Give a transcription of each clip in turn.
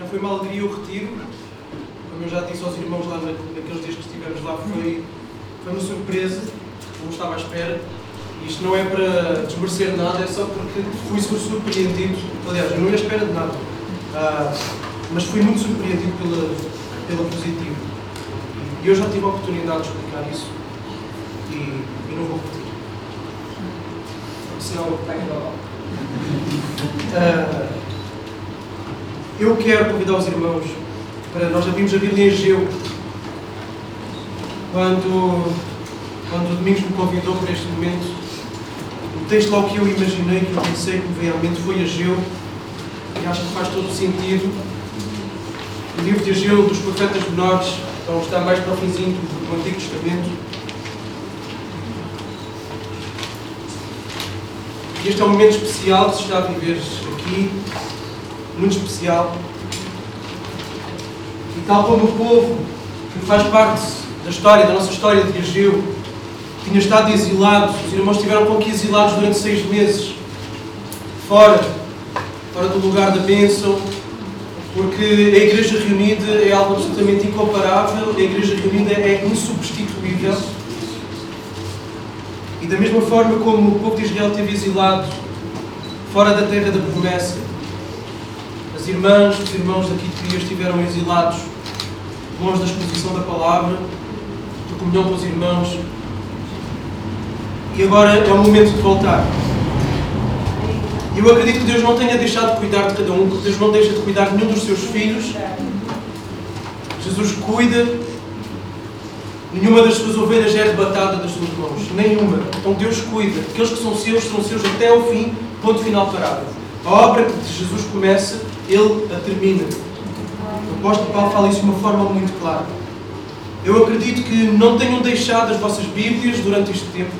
já foi uma alegria o retiro. Como eu já disse aos irmãos lá naqueles dias que estivemos lá, foi, foi uma surpresa, não estava à espera. Isto não é para desmerecer nada, é só porque fui surpreendido. Aliás, eu não ia à espera de nada. Ah, mas fui muito surpreendido pela, pela positiva. E eu já tive a oportunidade de explicar isso e, e não vou repetir. Senão está uh, Eu quero convidar os irmãos para nós abrirmos a Bíblia em Geu. Quando, quando o Domingos me convidou para este momento, o texto lá que eu imaginei, que eu pensei que me veio à mente foi Ageu, e acho que faz todo sentido. O livro de Ageu dos profetas menores, então está mais para o finzinho do Antigo Testamento. E este é um momento especial que se está a viver aqui, muito especial. E tal como o povo que faz parte da história, da nossa história de Ageu, tinha estado exilado, os irmãos estiveram com que exilados durante seis meses, fora, fora do lugar da bênção, porque a Igreja Reunida é algo absolutamente incomparável, a Igreja Reunida é insubstituível. E da mesma forma como o povo de Israel teve exilado fora da terra da promessa, irmãs, os irmãos daqui de Crias estiveram exilados longe da exposição da palavra, de comunhão com os irmãos. E agora é o momento de voltar. Eu acredito que Deus não tenha deixado de cuidar de cada um, porque Deus não deixa de cuidar de nenhum dos seus filhos. Jesus cuida. Nenhuma das suas ovelhas é arrebatada das suas mãos. Nenhuma. Então Deus cuida. Aqueles que são seus, são seus até ao fim, ponto final parado. A obra que Jesus começa, Ele a termina. O apóstolo Paulo fala isso de uma forma muito clara. Eu acredito que não tenham deixado as vossas Bíblias durante este tempo,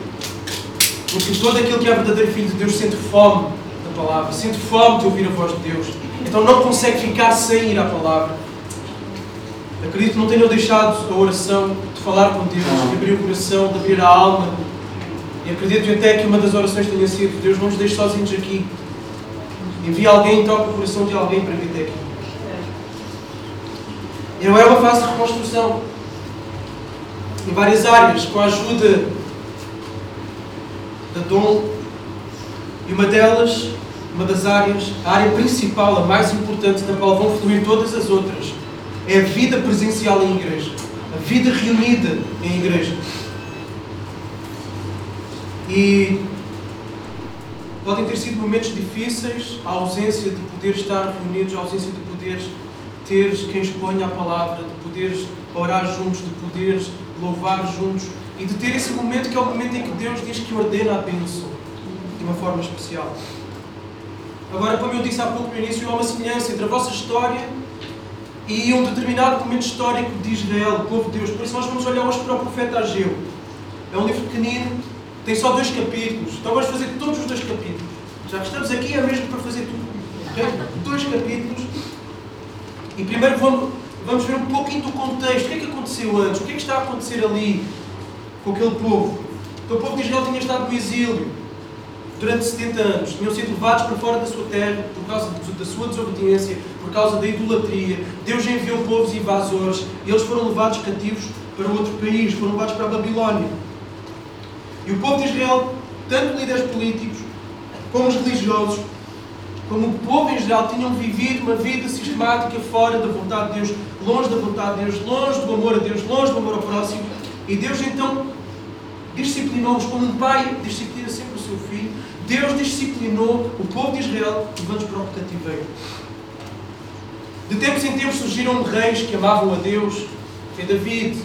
porque todo aquele que é verdadeiro filho de Deus sente fome da palavra, sente fome de ouvir a voz de Deus. Então não consegue ficar sem ir à palavra. Acredito que não tenham deixado a oração de falar com Deus, de abrir o coração, de abrir a alma. E acredito até que uma das orações tenha sido: Deus, não nos deixe sozinhos aqui. Envia alguém, toca o coração de alguém para vir até aqui. E não é fase de reconstrução. Em várias áreas, com a ajuda da Dom. E uma delas, uma das áreas, a área principal, a mais importante, da qual vão fluir todas as outras, é a vida presencial em igreja. A vida reunida em igreja. E podem ter sido momentos difíceis, a ausência de poder estar reunidos, a ausência de poderes teres quem exponha a palavra, de poderes orar juntos, de poderes louvar juntos e de ter esse momento que é o momento em que Deus diz que ordena a bênção de uma forma especial. Agora, como eu disse há pouco no início, há uma semelhança entre a vossa história e um determinado momento histórico de Israel, o povo de Deus. Por isso, nós vamos olhar hoje para o profeta Ageu. É um livro pequenino, tem só dois capítulos. Então, vamos fazer todos os dois capítulos. Já que estamos aqui, é mesmo para fazer tudo. Okay? Dois capítulos. E primeiro vamos, vamos ver um pouquinho do contexto. O que é que aconteceu antes? O que é que está a acontecer ali com aquele povo? Então, o povo de Israel tinha estado no exílio durante 70 anos. Tinham sido levados para fora da sua terra por causa da sua desobediência, por causa da idolatria. Deus enviou povos invasores e eles foram levados cativos para outro país, foram levados para a Babilónia. E o povo de Israel, tanto líderes políticos como os religiosos, como o povo em geral, tinham vivido uma vida sistemática fora da vontade de Deus, longe da vontade de Deus, longe do amor a Deus, longe do amor ao próximo. E Deus então disciplinou-os como um pai disciplina sempre o seu filho. Deus disciplinou o povo de Israel levando-os para o cativeiro. De tempos em tempos surgiram reis que amavam a Deus, o rei David,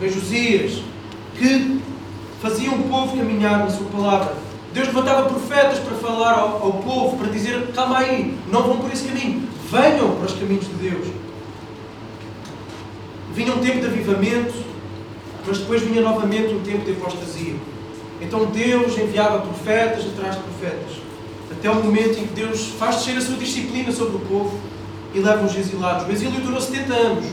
Josias, que faziam o povo caminhar na sua palavra. Deus levantava profetas para falar ao, ao povo, para dizer: calma aí, não vão por esse caminho, venham para os caminhos de Deus. Vinha um tempo de avivamento, mas depois vinha novamente um tempo de apostasia. Então Deus enviava profetas atrás de profetas, até o momento em que Deus faz descer a sua disciplina sobre o povo e leva os exilados. O exílio durou 70 anos.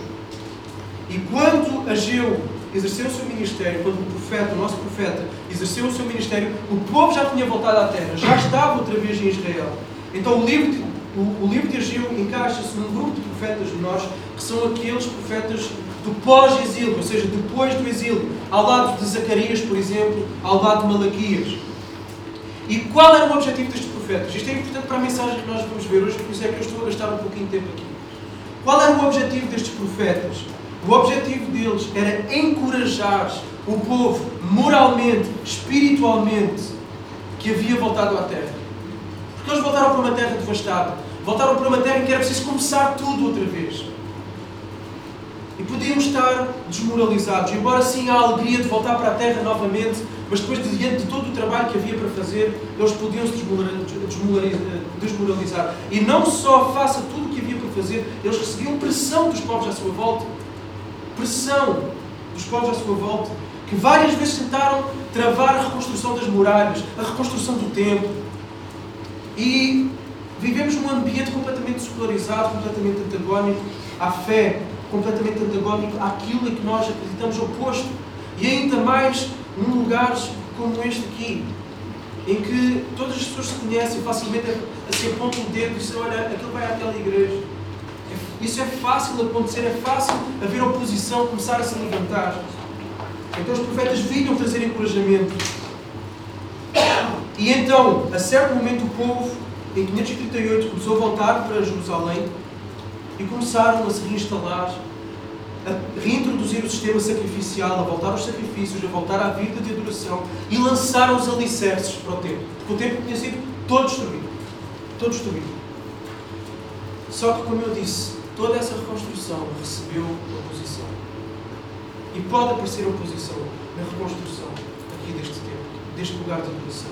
E quando Ageu exerceu o seu ministério, quando o profeta, o nosso profeta, exerceu o seu ministério, o povo já tinha voltado à terra, já estava outra vez em Israel. Então o livro, de, o, o livro de Ageu encaixa-se num grupo de profetas menores que são aqueles profetas do pós-exílio, ou seja, depois do exílio, ao lado de Zacarias, por exemplo, ao lado de Malaquias. E qual era o objetivo destes profetas? Isto é importante para a mensagem que nós vamos ver hoje, por isso é que eu estou a gastar um pouquinho de tempo aqui. Qual era o objetivo destes profetas? O objetivo deles era encorajar o povo moralmente, espiritualmente, que havia voltado à terra. Porque eles voltaram para uma terra devastada. Voltaram para uma terra em que era preciso começar tudo outra vez. E podiam estar desmoralizados, embora sim a alegria de voltar para a terra novamente, mas depois, diante de todo o trabalho que havia para fazer, eles podiam se desmoralizar. E não só faça tudo o que havia para fazer, eles recebiam pressão dos povos à sua volta. Pressão dos povos à sua volta, que várias vezes tentaram travar a reconstrução das muralhas, a reconstrução do templo. E vivemos num ambiente completamente secularizado, completamente antagónico à fé, completamente antagónico àquilo em que nós acreditamos oposto. E ainda mais num lugar como este aqui, em que todas as pessoas se conhecem facilmente, se apontam o dedo e dizem, olha, aquilo vai àquela igreja. Isso é fácil acontecer, é fácil haver oposição, começar a se levantar. Então os profetas vinham trazer encorajamento. E então, a certo momento, o povo, em 538, começou a voltar para Jerusalém e começaram a se reinstalar a reintroduzir o sistema sacrificial, a voltar aos sacrifícios, a voltar à vida de adoração e lançaram os alicerces para o templo. Porque o templo tinha sido todo destruído. Todo destruído. Só que, como eu disse, toda essa reconstrução recebeu oposição. E pode aparecer oposição na reconstrução aqui deste templo, deste lugar de adoração.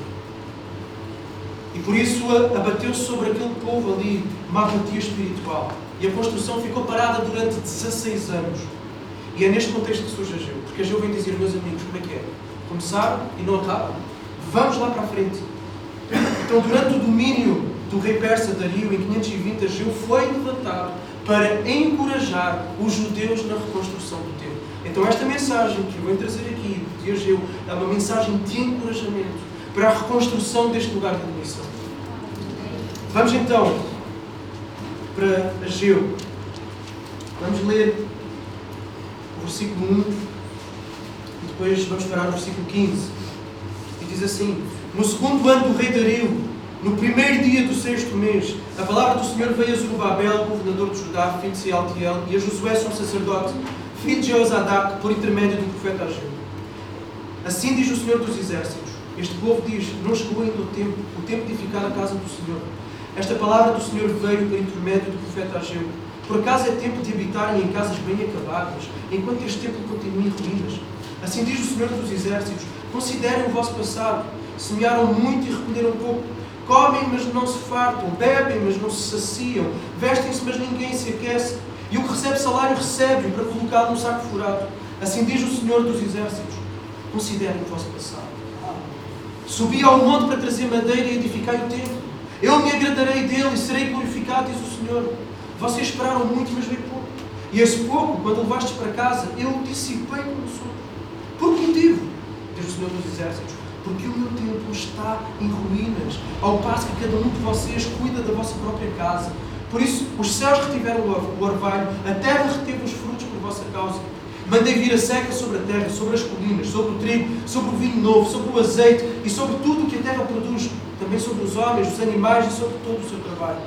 E por isso abateu-se sobre aquele povo ali uma apatia espiritual. E a construção ficou parada durante 16 anos. E é neste contexto que surge a Geu. Porque a Geu vem dizer, meus amigos, como é que é? Começaram e não acabam. Vamos lá para a frente. Então, durante o domínio do rei persa Dario, em 520, a Geu foi levantado para encorajar os judeus na reconstrução do templo. Então, esta mensagem que eu vou trazer aqui, de Ageu, é uma mensagem de encorajamento para a reconstrução deste lugar de adoração. Vamos então para Ageu. Vamos ler o versículo 1 e depois vamos parar no versículo 15. E diz assim: No segundo ano do rei Dario, no primeiro dia do sexto mês, a palavra do Senhor veio a Zorobabel, governador de Judá, filho de Sealtiel, e a Josué, um sacerdote, filho de Jeozadak, por intermédio do profeta Ageu. Assim diz o Senhor dos Exércitos: Este povo diz: Não chegou ainda o tempo, o tempo de edificar a casa do Senhor. Esta palavra do Senhor veio por intermédio do profeta Ageu. Por acaso é tempo de habitarem em casas bem acabadas, enquanto este templo continua em ruínas? Assim diz o Senhor dos Exércitos: Considerem o vosso passado. Semearam muito e recolheram pouco. Comem, mas não se fartam. Bebem, mas não se saciam. Vestem-se, mas ninguém se aquece. E o que recebe salário, recebe-o para colocá-lo num saco furado. Assim diz o Senhor dos Exércitos: Considerem o vosso passado. Subi ao monte para trazer madeira e edificar o templo. Eu me agradarei dele e serei glorificado, diz o Senhor. Vocês esperaram muito, mas veio pouco. E esse pouco, quando levastes para casa, eu dissipei como sopro. Por que motivo? Diz o Senhor dos Exércitos. Porque o meu templo está em ruínas, ao passo que cada um de vocês cuida da vossa própria casa. Por isso, os céus retiveram o orvalho, a terra reteve os frutos por vossa causa. Mandei vir a seca sobre a terra, sobre as colinas, sobre o trigo, sobre o vinho novo, sobre o azeite e sobre tudo o que a terra produz, também sobre os homens, os animais e sobre todo o seu trabalho.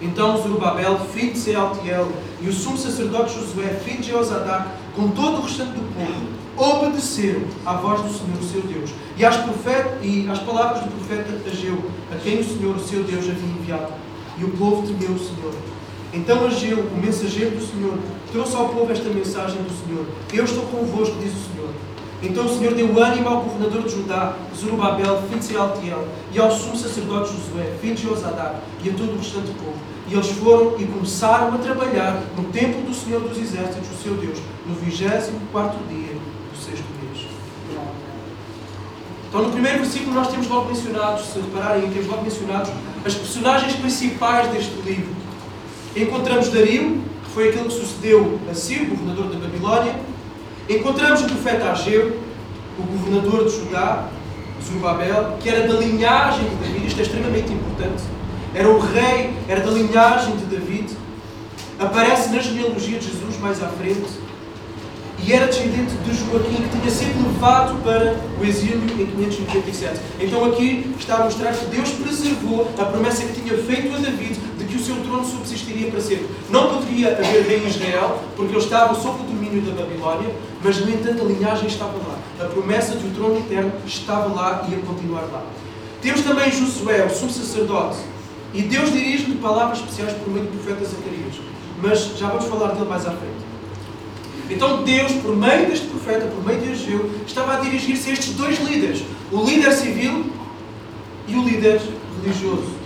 Então Zorobabel, filho de Sealtiel, e o sumo sacerdote Josué, filho de Jeozadak, com todo o restante do povo, obedeceram à voz do Senhor, o seu Deus, e às, profeta, e às palavras do profeta Ageu, a quem o Senhor, o seu Deus, havia enviado. E o povo temeu o Senhor. Então Ageu, o mensageiro do Senhor, trouxe ao povo esta mensagem do Senhor. Eu estou convosco, diz o Senhor. Então o Senhor deu ânimo ao governador de Judá, Zorobabel, filho de Sealtiel, e ao sumo sacerdote Josué, filho de Osadak, e a todo o restante povo. E eles foram e começaram a trabalhar no templo do Senhor dos Exércitos, o seu Deus, no 24 dia do sexto mês. Então, no primeiro versículo, nós temos logo mencionados, se repararem, temos logo mencionados as personagens principais deste livro. Encontramos Dario, que foi aquele que sucedeu a Ciro, governador da Babilónia. Encontramos o profeta Ageu, o governador de Judá, Zorobabel, que era da linhagem de Davi, isto é extremamente importante. era o rei, era da linhagem de David. Aparece na genealogia de Jesus mais à frente e era descendente de Joaquim, que tinha sido levado para o exílio em 597. Então aqui está a mostrar que Deus preservou a promessa que tinha feito a David de que o seu trono subsistiria para sempre. Não poderia haver rei em Israel, porque ele estava sob o domínio da Babilónia, mas no entanto a linhagem estava lá. A promessa de um trono eterno estava lá e ia continuar lá. Temos também Josué, o sumo sacerdote, e Deus dirige-lhe palavras especiais por meio do profeta Zacarias. Mas já vamos falar dele mais à frente. Então Deus, por meio deste profeta, por meio de Ageu, estava a dirigir-se a estes dois líderes: o líder civil e o líder religioso.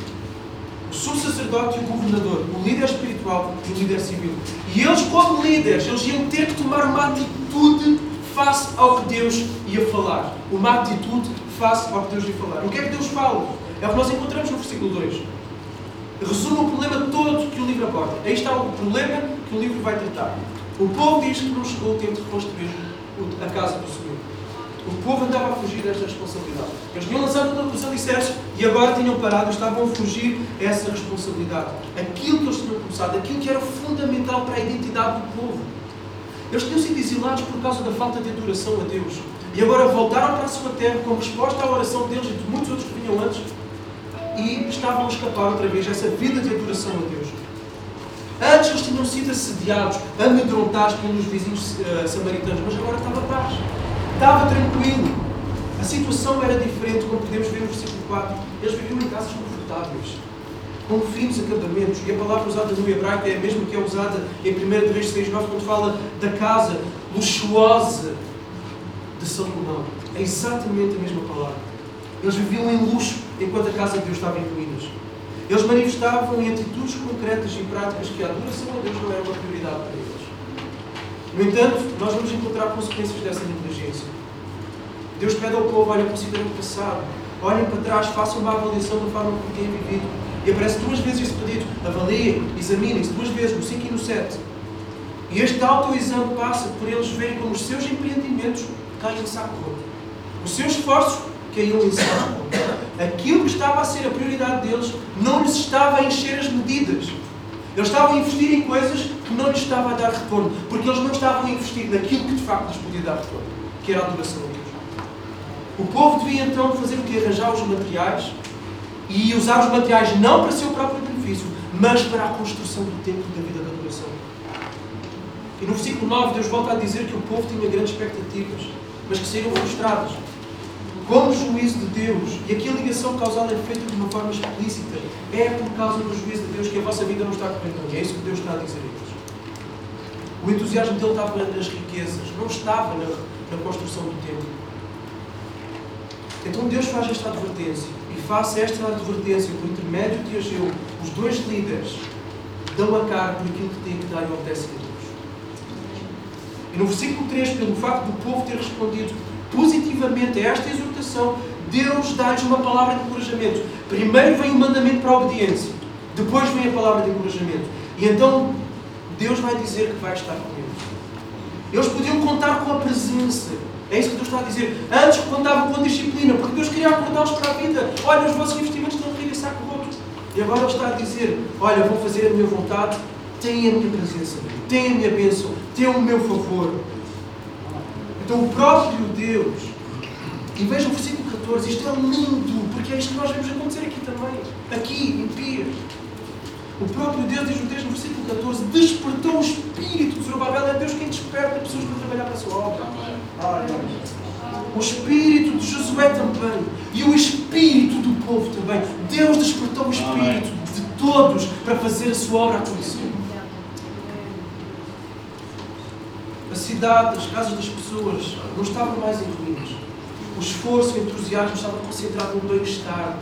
O sumo sacerdote e o governador, o líder espiritual e o líder civil. E eles, como líderes, eles iam ter que tomar uma atitude face ao que Deus ia falar. Uma atitude face ao que Deus ia falar. O que é que Deus fala? É o que nós encontramos no versículo 2. Resume o problema todo que o livro aborda. Aí está o problema que o livro vai tratar. O povo diz que não chegou o tempo de reconstruir a casa do Senhor. O povo andava a fugir desta responsabilidade. Eles tinham lançado os alicerces e agora tinham parado, estavam a fugir essa responsabilidade. Aquilo que eles tinham começado, aquilo que era fundamental para a identidade do povo. Eles tinham sido exilados por causa da falta de adoração a Deus. E agora voltaram para a sua terra como resposta à oração deles e de muitos outros que vinham antes e estavam a escapar outra vez essa vida de adoração a Deus. Antes eles tinham sido assediados, amedrontados pelos vizinhos uh, samaritanos, mas agora estava paz. Estava tranquilo. A situação era diferente, como podemos ver no versículo 4. Eles viviam em casas confortáveis, com finos acabamentos. E a palavra usada no hebraico é a mesma que é usada em 1 Reis 6, 9, quando fala da casa luxuosa de Salomão. É exatamente a mesma palavra. Eles viviam em luxo enquanto a casa de Deus estava em ruínas. Eles manifestavam em atitudes concretas e práticas que a adoração a Deus não era uma prioridade para eles. No entanto, nós vamos encontrar consequências dessa negligência. Deus pede ao povo, olhem, considerem o passado, olhem para trás, façam uma avaliação da forma como têm vivido. E aparece duas vezes esse pedido, avaliem, examinem-se, duas vezes, no 5 e no 7. E este autoexame passa por eles verem como os seus empreendimentos caem em saco roto. Os seus esforços saco roto aquilo que estava a ser a prioridade deles não lhes estava a encher as medidas. Eles estavam a investir em coisas que não lhes estava a dar retorno, porque eles não estavam a investir naquilo que de facto lhes podia dar retorno, que era a adoração a Deus. O povo devia então fazer o que? Arranjar os materiais e usar os materiais não para seu próprio benefício, mas para a construção do templo da vida da adoração. E no versículo 9, Deus volta a dizer que o povo tinha grandes expectativas, mas que seriam frustradas como juízo de Deus, e aqui a ligação causal é feita de uma forma explícita, é por causa do juízo de Deus que a vossa vida não está correndo bem. É isso que Deus está a dizer a eles. O entusiasmo dele estava nas riquezas, não estava na, na construção do templo. Então Deus faz esta advertência, e face esta advertência, por intermédio de Ageu, os dois líderes dão a cara por aquilo que têm que dar e obedecem a Deus. E no versículo 3, pelo facto do povo ter respondido positivamente a esta exortação, Deus dá-lhes uma palavra de encorajamento. Primeiro vem o mandamento para a obediência, depois vem a palavra de encorajamento. E então Deus vai dizer que vai estar com eles. Eles podiam contar com a presença. É isso que Deus está a dizer. Antes contavam com a disciplina, porque Deus queria acordá-los para a vida. Olha, os vossos investimentos estão a saco roto. E agora Ele está a dizer: Olha, vou fazer a minha vontade, tenha a minha presença, tenha a minha bênção, tenha o meu favor. Então o próprio Deus, e veja o versículo 14, isto é lindo, porque é isto que nós vemos acontecer aqui também, aqui em Pia. O próprio Deus diz no texto no versículo 14: despertou o espírito de Zorobabel, é Deus quem desperta pessoas para trabalhar para a sua obra. O espírito de Josué também, e o espírito do povo também. Deus despertou o espírito de todos para fazer a sua obra acontecer. Cidade, as casas das pessoas não estavam mais em ruínas. O esforço e o entusiasmo estavam concentrados no bem-estar.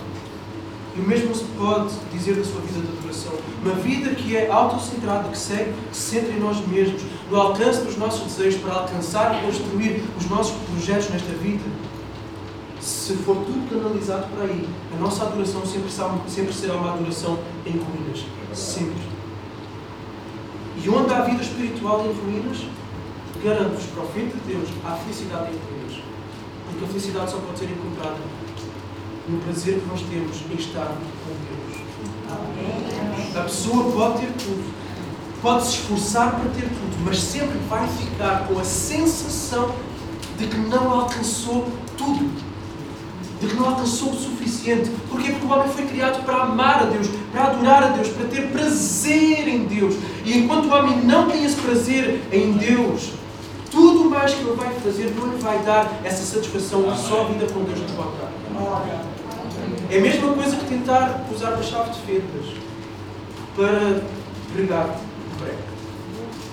E o mesmo se pode dizer da sua vida de adoração. Uma vida que é autocentrada, que segue, que se centra em nós mesmos, no alcance dos nossos desejos para alcançar e construir os nossos projetos nesta vida. Se for tudo canalizado por aí, a nossa adoração sempre, sempre será uma adoração em ruínas. Sempre. E onde há vida espiritual em ruínas, garanto-vos para o fim de Deus há felicidade em Deus. Porque a felicidade só pode ser encontrada no prazer que nós temos em estar com Deus. A pessoa pode ter tudo, pode se esforçar para ter tudo, mas sempre vai ficar com a sensação de que não alcançou tudo, de que não alcançou o suficiente. Porquê? Porque o homem foi criado para amar a Deus, para adorar a Deus, para ter prazer em Deus. E enquanto o homem não tem esse prazer em Deus, tudo mais que ele vai fazer não lhe vai dar essa satisfação que só a vida com Deus nos pode dar. É a mesma coisa que tentar usar uma chave de fendas para pregar o prego.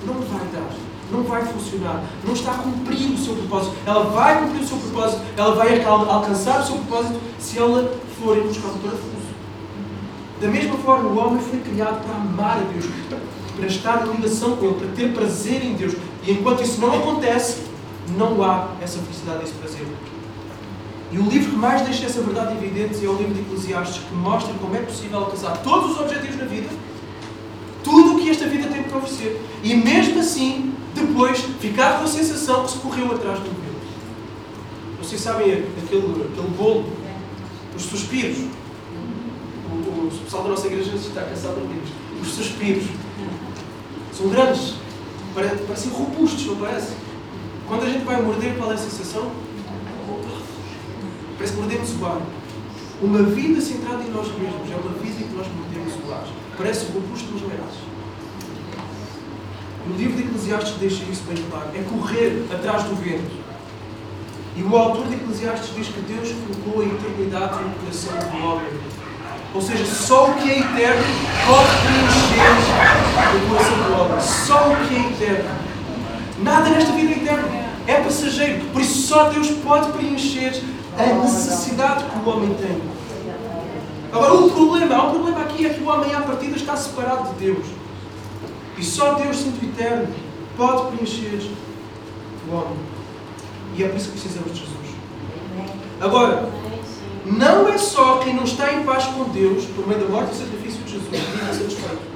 Não vai dar. Não vai funcionar. Não está a cumprir o seu propósito. Ela vai cumprir o seu propósito. Ela vai alcançar o seu propósito se ela for ir buscar o parafuso. Da mesma forma, o homem foi criado para amar a Deus, para estar em ligação com Ele, para ter prazer em Deus. E enquanto isso não acontece, não há essa felicidade, esse prazer. E o livro que mais deixa essa verdade evidente é o livro de Eclesiastes, que mostra como é possível alcançar todos os objetivos na vida, tudo o que esta vida tem para oferecer. E mesmo assim, depois, ficar com a sensação que se correu atrás do vento. Vocês sabem aquele, aquele bolo, os suspiros. O, o, o pessoal da nossa igreja está cansado de ouvir Os suspiros. São grandes, parecem robustos, não parece? Quando a gente vai morder, qual é a sensação? Parece que mordemos o ar. Uma vida centrada em nós mesmos é uma vida em que nós mordemos o ar. Parece robusto, mas não é O livro de Eclesiastes deixa isso bem claro. É correr atrás do vento. E o autor de Eclesiastes diz que Deus colocou a eternidade no coração do homem. Ou seja, só o que é eterno pode preencher do. Só o que é eterno. Nada nesta vida é eterno. É passageiro. Por isso só Deus pode preencher a necessidade que o homem tem. Agora, o problema, há um problema aqui, é que o homem à partida está separado de Deus. E só Deus, Santo Eterno, pode preencher o homem. E é por isso que precisamos de Jesus. Agora, não é só quem não está em paz com Deus, por meio da morte e sacrifício de Jesus, que vive satisfeito.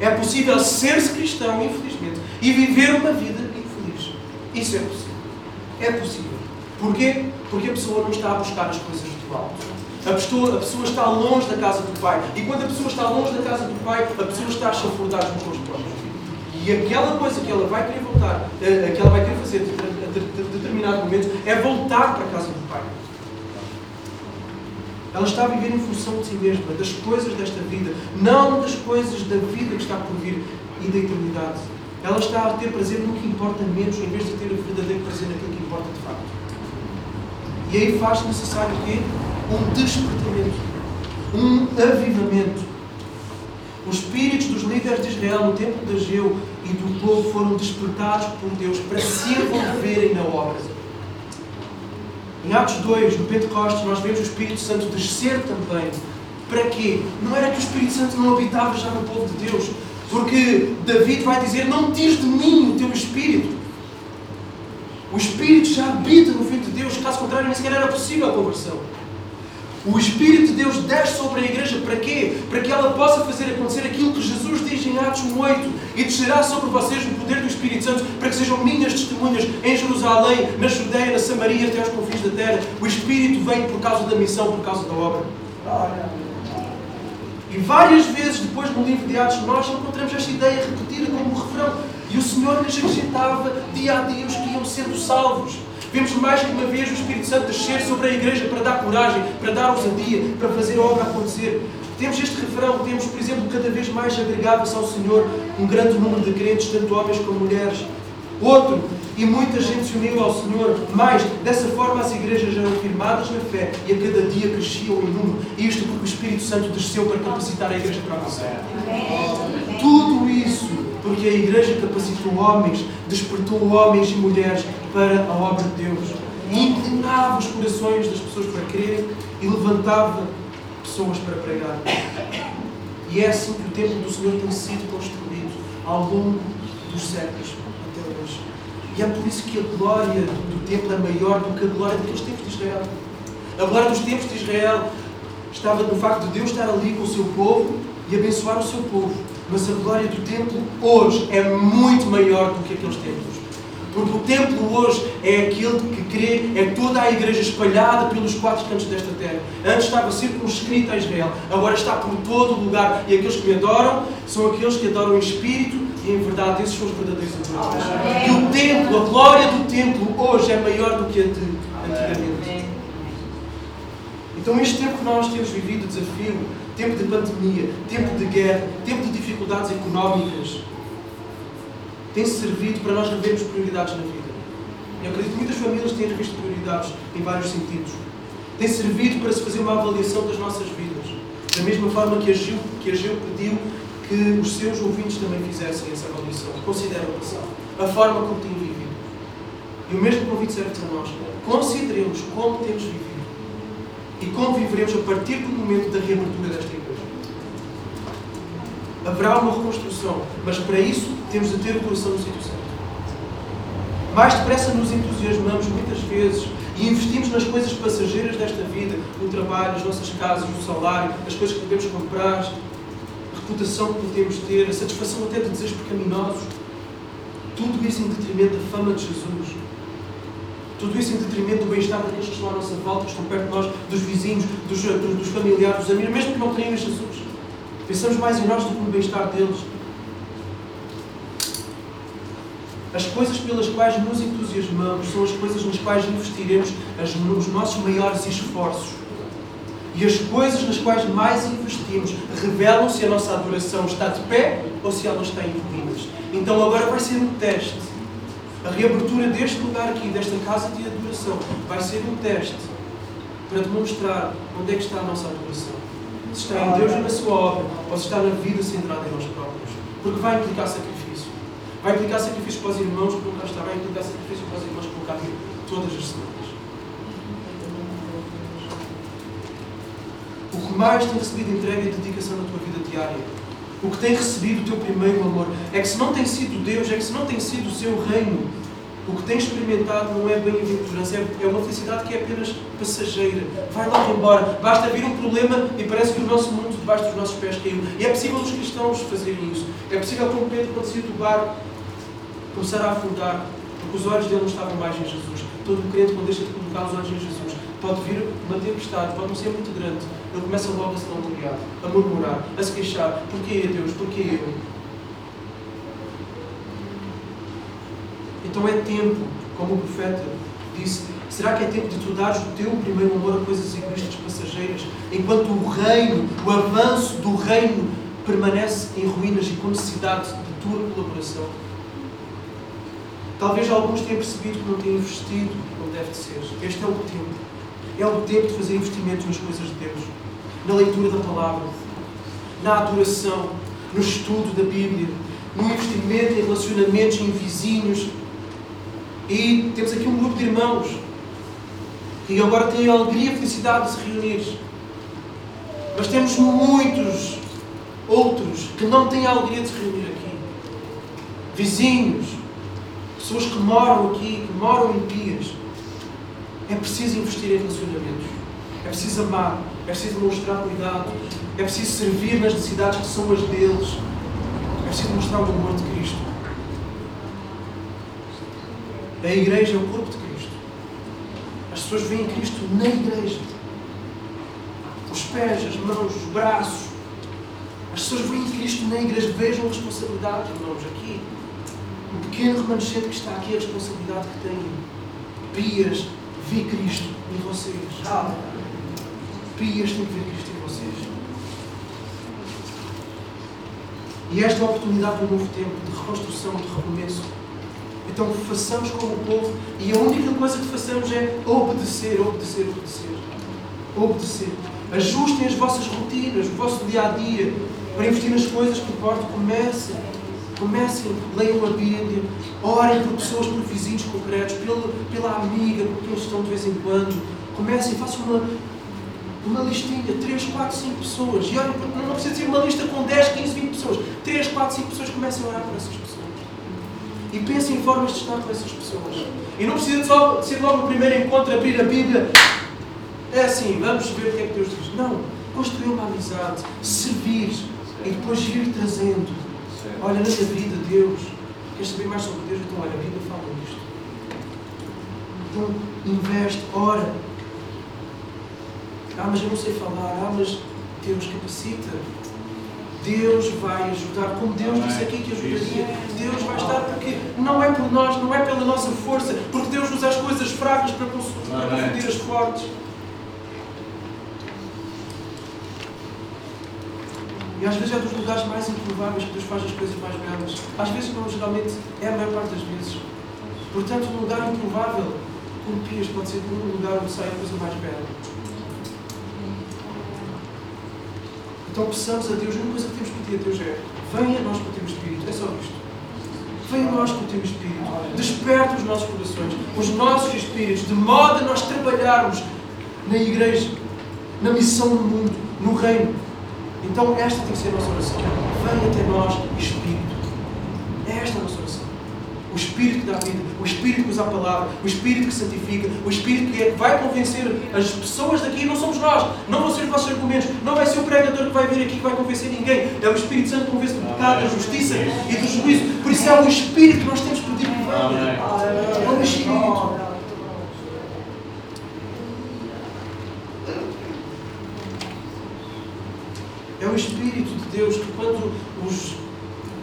É possível ser-se cristão, infelizmente, e viver uma vida infeliz. Isso é possível. É possível. Porquê? Porque a pessoa não está a buscar as coisas do alto. A pessoa, a pessoa está longe da casa do Pai. E quando a pessoa está longe da casa do Pai, a pessoa está a chafurdar os seus planos. E aquela coisa que ela vai querer voltar, eh, que ela vai querer fazer a determinado momento, é voltar para a casa do Pai. Ela está a viver em função de si mesma, das coisas desta vida, não das coisas da vida que está por vir e da eternidade. Ela está a ter prazer no que importa menos, em vez de ter o verdadeiro prazer naquilo que importa de facto. E aí faz necessário o quê? Um despertamento, um avivamento. Os espíritos dos líderes de Israel no templo de Ageu e do povo foram despertados por Deus para se envolverem na obra. Em Atos 2, no Pentecostes, nós vemos o Espírito Santo descer também. Para quê? Não era que o Espírito Santo não habitava já no povo de Deus. Porque David vai dizer: Não tires de mim o teu Espírito. O Espírito já habita no Filho de Deus, caso contrário, nem sequer era possível a conversão. O Espírito de Deus desce sobre a igreja para quê? Para que ela possa fazer acontecer aquilo que Jesus diz em Atos 1,8 e descerá sobre vocês o poder do Espírito Santo para que sejam minhas testemunhas em Jerusalém, na Judeia, na Samaria, até aos confins da terra. O Espírito vem por causa da missão, por causa da obra. E várias vezes depois no livro de Atos nós encontramos esta ideia repetida como um refrão. E o Senhor lhes acrescentava dia a dia os que iam sendo salvos. Vemos mais de uma vez o Espírito Santo descer sobre a igreja para dar coragem, para dar ousadia, para fazer a obra acontecer. Temos este refrão, temos, por exemplo, cada vez mais agregava-se ao Senhor um grande número de crentes, tanto homens como mulheres. Outro, e muita gente se uniu ao Senhor, mas dessa forma as igrejas eram firmadas na fé e a cada dia cresciam em número. Isto porque o Espírito Santo desceu para capacitar a igreja para a missão. Tudo isso porque a igreja capacitou homens, despertou homens e mulheres para a obra de Deus. E inclinava os corações das pessoas para crerem e levantava pessoas para pregar. E é assim que o templo do Senhor tem sido construído ao longo dos séculos até hoje. E é por isso que a glória do templo é maior do que a glória daqueles tempos de Israel. A glória dos tempos de Israel estava no facto de Deus estar ali com o seu povo e abençoar o seu povo. Mas a glória do templo hoje é muito maior do que aqueles templos. Porque o templo hoje é aquele que crê, é toda a igreja espalhada pelos quatro cantos desta terra. Antes estava circunscrita a Israel, agora está por todo o lugar. E aqueles que me adoram são aqueles que adoram em espírito e em verdade. Esses são os verdadeiros adoradores. E o templo, a glória do templo, hoje é maior do que a de antigamente. Então, este tempo que nós temos vivido, desafio, tempo de pandemia, tempo de guerra, tempo de dificuldades económicas, tem servido para nós revermos prioridades na vida. Eu acredito que muitas famílias têm revisto prioridades em vários sentidos. Tem servido para se fazer uma avaliação das nossas vidas. Da mesma forma que a que pediu que os seus ouvintes também fizessem essa avaliação. Considerem o passado. A forma como têm vivido. E o mesmo convite serve para nós. Consideremos como temos vivido. E como viveremos a partir do momento da reabertura desta igreja. Haverá uma reconstrução, mas para isso temos de ter o coração no sítio certo. Mais depressa nos entusiasmamos muitas vezes e investimos nas coisas passageiras desta vida, o trabalho, as nossas casas, o salário, as coisas que podemos comprar, a reputação que podemos ter, a satisfação até de desejos pecaminosos. Tudo isso em detrimento da fama de Jesus. Tudo isso em detrimento do bem-estar daqueles que estão à nossa volta, que estão perto de nós, dos vizinhos, dos, dos, familiares, dos amigos, mesmo que não tenham Jesus. Pensamos mais em nós do que no bem-estar deles. As coisas pelas quais nos entusiasmamos são as coisas nas quais investiremos os nossos maiores esforços. E as coisas nas quais mais investimos revelam se a nossa adoração está de pé ou se ela está em ruínas. Então agora vai ser um teste. A reabertura deste lugar aqui, desta casa de adoração, vai ser um teste para demonstrar onde é que está a nossa adoração. Se está em Deus e na sua obra, ou se está na vida centrada em nós próprios. Porque vai implicar sacrifício. Vai implicar sacrifício para os irmãos que cá estar, vai implicar sacrifício para os irmãos que cá vir todas as semanas. O que mais tem recebido entrega e dedicação na tua vida diária, o que tem recebido o teu primeiro amor, é que se não tem sido Deus, é que se não tem sido o seu reino, o que tem experimentado não é bem-aventurança, é, uma felicidade que é apenas passageira. Vai logo embora. Basta vir um problema e parece que o nosso mundo debaixo dos nossos pés caiu. E é possível os cristãos fazerem isso. É possível, como Pedro, quando saiu do barco, começar a afundar, porque os olhos dele não estavam mais em Jesus. Todo crente, quando deixa de colocar os olhos em Jesus, pode vir uma tempestade, pode não ser muito grande. Ele começa logo a se vangloriar, a murmurar, a se queixar. Porquê Deus? Porquê eu? Então é tempo, como o profeta disse, será que é tempo de tu dares o teu primeiro amor a coisas egoístas passageiras, enquanto o reino, o avanço do reino permanece em ruínas e com necessidade de tua colaboração? Talvez alguns tenham percebido que não têm investido como deve de ser. Este é o tempo. É o tempo de fazer investimentos nas coisas de Deus, na leitura da palavra, na adoração, no estudo da Bíblia, no investimento em relacionamentos, em vizinhos. E temos aqui um grupo de irmãos que agora têm a alegria e a felicidade de se reunir. Mas temos muitos outros que não têm a alegria de se reunir aqui. Vizinhos, pessoas que moram aqui, que moram em Pias, é preciso investir em relacionamentos. É preciso amar. É preciso mostrar cuidado. É preciso servir nas necessidades que são as deles. É preciso mostrar o amor de Cristo. A igreja é o corpo de Cristo. As pessoas veem Cristo na igreja. Os pés, as mãos, os braços. As pessoas veem Cristo na igreja. Vejam a responsabilidade, irmãos, aqui o pequeno remanescente que está aqui, a responsabilidade que tem. Pias, vê Cristo em vocês. Pias tem que ver Cristo em vocês. E esta é a oportunidade do novo tempo, de reconstrução, de recomeço. Então façamos como o povo e a única coisa que façamos é obedecer, obedecer, obedecer. Obedecer. Ajustem as vossas rotinas, o vosso dia a dia, para investir nas coisas que importam. Comecem Comecem, leiam a Bíblia, orem por pessoas, por vizinhos concretos, pela, pela amiga, por quem estão de vez em quando. Comecem, façam uma, uma listinha, 3, 4, 5 pessoas. E olhem, não precisa ser uma lista com 10, 15, 20 pessoas. 3, 4, 5 pessoas, comecem a orar por essas pessoas. E pensem em formas de estar com essas pessoas. E não precisa de, só, ser logo o primeiro encontro, abrir a Bíblia. É assim, vamos ver o que é que Deus diz. Não, construir uma amizade, servir e depois ir trazendo Olha, na minha vida, Deus, Queres saber mais sobre Deus? Então, olha, a Bíblia fala disto. Então, investe, ora. Ah, mas eu não sei falar. Ah, mas Deus capacita. Deus vai ajudar, como Deus disse aqui que ajudaria. Deus vai estar porque não é por nós, não é pela nossa força, porque Deus usa as coisas fracas para confundir as fortes. E às vezes é dos lugares mais improváveis que Deus faz as coisas mais belas. Às vezes não, geralmente é a maior parte das vezes. Portanto, um lugar improvável, como Pias, pode ser um lugar onde sai a coisa mais bela. Então peçamos a Deus, a única coisa que temos que pedir a Deus é venha a nós com o teu Espírito. É só isto. Venha a nós com o teu Espírito. Desperta os nossos corações, os nossos espíritos, de modo a nós trabalharmos na igreja, na missão no mundo, no reino. Então esta tem que ser a nossa oração. Venha até nós, Espírito. É esta a nossa oração. O Espírito que dá vida, o Espírito que usa a palavra, o Espírito que santifica, o Espírito que é, vai convencer as pessoas daqui, não somos nós, não vão ser os vossos argumentos, não vai ser o pregador que vai vir aqui que vai convencer ninguém. É o Espírito Santo que convence do pecado, da justiça e do juízo. Por isso é o Espírito que nós temos que que venha. É o Espírito. É o Espírito de Deus que, quando os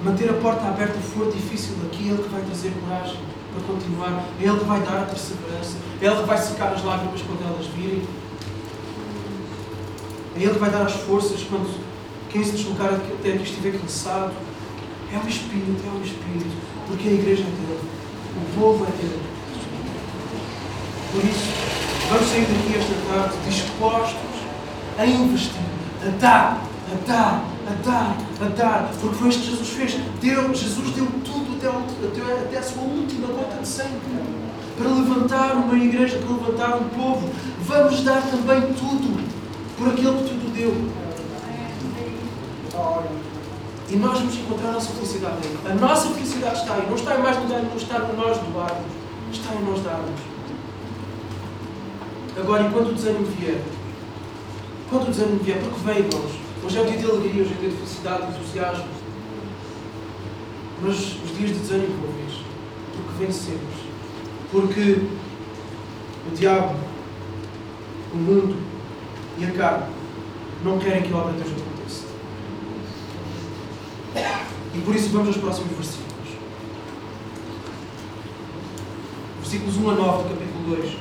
manter a porta aberta for difícil aqui, é Ele que vai trazer coragem para continuar, é Ele que vai dar a perseverança, é Ele que vai secar as lágrimas quando elas virem, é Ele que vai dar as forças quando quem se deslocar até aqui estiver cansado. É o Espírito, é o Espírito, porque a igreja é dele, o povo é dele. Por isso, vamos sair daqui esta tarde dispostos a investir, a dar a dar, a dar, a dar, porque foi isto que Jesus fez. Deu, Jesus deu tudo até, até, até a sua última gota de sangue para levantar uma igreja, para levantar um povo. Vamos dar também tudo por aquele que tudo deu. E nós vamos encontrar a nossa felicidade nele. A nossa felicidade está aí. Não está em mais lugar, não está em nós doarmos. Está em nós darmos. Agora, enquanto o desânimo vier, quando o desânimo vier, porque vem, irmãos, Hoje é um dia de alegria, hoje é um dia de felicidade, de entusiasmo. Mas os dias de desânimo vão vir. Porque vencemos. Porque o diabo, o mundo e a carne não querem que a obra de Deus aconteça. E por isso vamos aos próximos versículos. Versículos 1 a 9 do capítulo 2.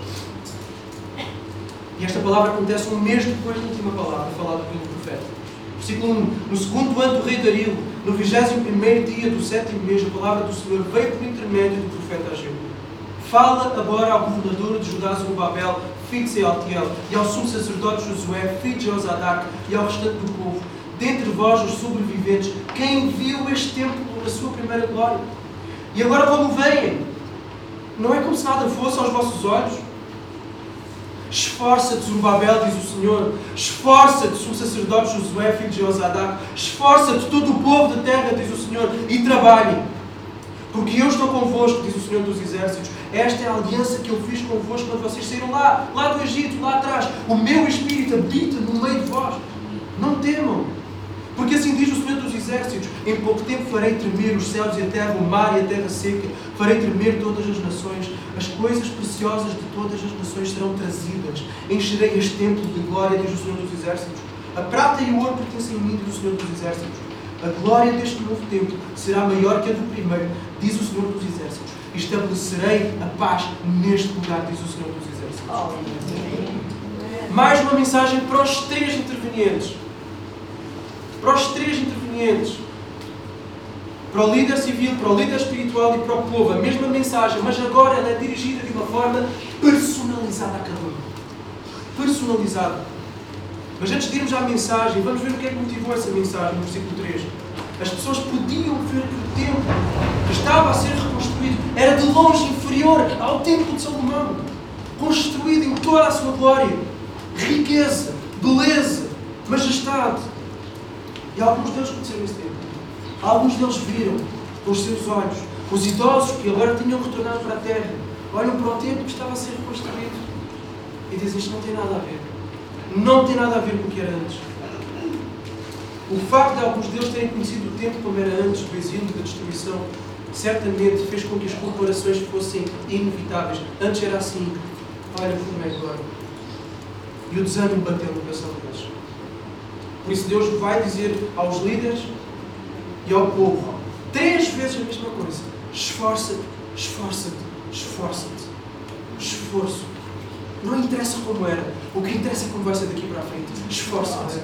E esta palavra acontece um mês depois da última palavra falada pelo profeta. Versículo 1. No segundo ano do rei Dario, no vigésimo primeiro dia do sétimo mês, a palavra do Senhor veio por intermédio do profeta Ageu. Fala agora ao governador de Judá, Zorobabel, filho de Sealtiel, e ao sumo sacerdote Josué, filho de Josadac, e ao restante do povo, dentre vós os sobreviventes, quem viu este templo na sua primeira glória. E agora como veem? Não é como se nada fosse aos vossos olhos? Esforça-te, Zorobabel, diz o Senhor. Esforça-te, sumo sacerdote Josué, filho de Josadac. Esforça-te, todo o povo da terra, diz o Senhor, e trabalhe. Porque eu estou convosco, diz o Senhor dos Exércitos. Esta é a aliança que eu fiz convosco quando vocês saíram lá, lá do Egito, lá atrás. O meu Espírito habita no meio de vós. Não temam. Porque assim diz o Senhor dos Exércitos: Em pouco tempo farei tremer os céus e a terra, o mar e a terra seca, farei tremer todas as nações, as coisas preciosas de todas as nações serão trazidas, encherei este templo de glória, diz o Senhor dos Exércitos. A prata e o ouro pertencem a mim, diz o Senhor dos Exércitos. A glória deste novo templo será maior que a do primeiro, diz o Senhor dos Exércitos. Estabelecerei a paz neste lugar, diz o Senhor dos Exércitos. Mais uma mensagem para os três intervenientes para os três intervenientes, para o líder civil, para o líder espiritual e para o povo, a mesma mensagem, mas agora ela é dirigida de uma forma personalizada a cada um. Personalizada. Mas antes de irmos à mensagem, vamos ver o que é que motivou essa mensagem no versículo 3. As pessoas podiam ver que o templo que estava a ser reconstruído era de longe inferior ao templo de Salomão, construído em toda a sua glória, riqueza, beleza, majestade. E alguns deles conheceram esse tempo. Alguns deles viram com os seus olhos. Os idosos que agora tinham retornado para a terra olham para o templo que estava a ser reconstruído e dizem: Isto não tem nada a ver. Não tem nada a ver com o que era antes. O facto de alguns deles terem conhecido o tempo como era antes do exílio, da destruição, certamente fez com que as comparações fossem inevitáveis. Antes era assim, olha como é agora. E o desânimo bateu no coração deles. Por isso Deus vai dizer aos líderes e ao povo três vezes a mesma coisa. Esforça-te, esforça-te, esforça-te. Esforço. Não interessa como era. O que interessa é como vai ser daqui para a frente. Esforça-te.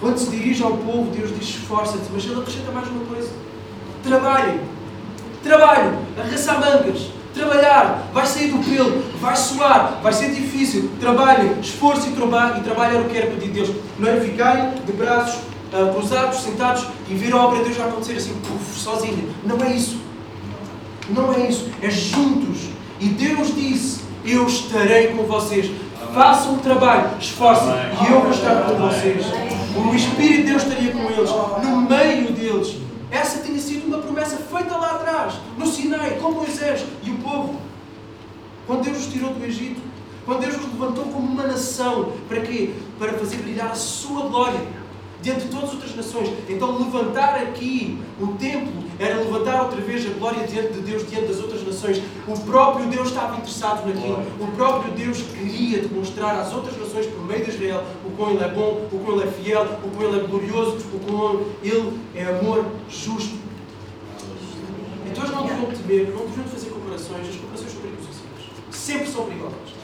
Quando se dirige ao povo, Deus diz esforça-te, mas Ele acrescenta mais uma coisa. Trabalhem. Trabalhem. Arregaçar mangas. Trabalhar. Vai sair do pelo. Vai suar. Vai ser difícil. Trabalhem. Esforço e trabalho. E trabalho era o que era pedido Deus. Não é ficarem de braços uh, cruzados, sentados e ver a obra de Deus já acontecer assim, puf, sozinha. Não é isso. Não é isso. É juntos. E Deus disse: Eu estarei com vocês. Façam o trabalho, esforcem, e eu vou estar com vocês. O Espírito de Deus estaria com eles, no meio deles. Essa tinha sido promessa feita lá atrás, no Sinai, com Moisés e o povo. Quando Deus os tirou do Egito, quando Deus os levantou como uma nação, para quê? Para fazer brilhar a sua glória diante de todas as outras nações. Então, levantar aqui o templo era levantar outra vez a glória diante de Deus, diante das outras nações. O próprio Deus estava interessado naquilo. O próprio Deus queria demonstrar às outras nações, por meio de Israel, o quão Ele é bom, o quão Ele é fiel, o quão Ele é glorioso, o quão Ele é amor justo. Não temer, não deviam fazer comparações. As comparações são perigosíssimas. Sempre são perigosas.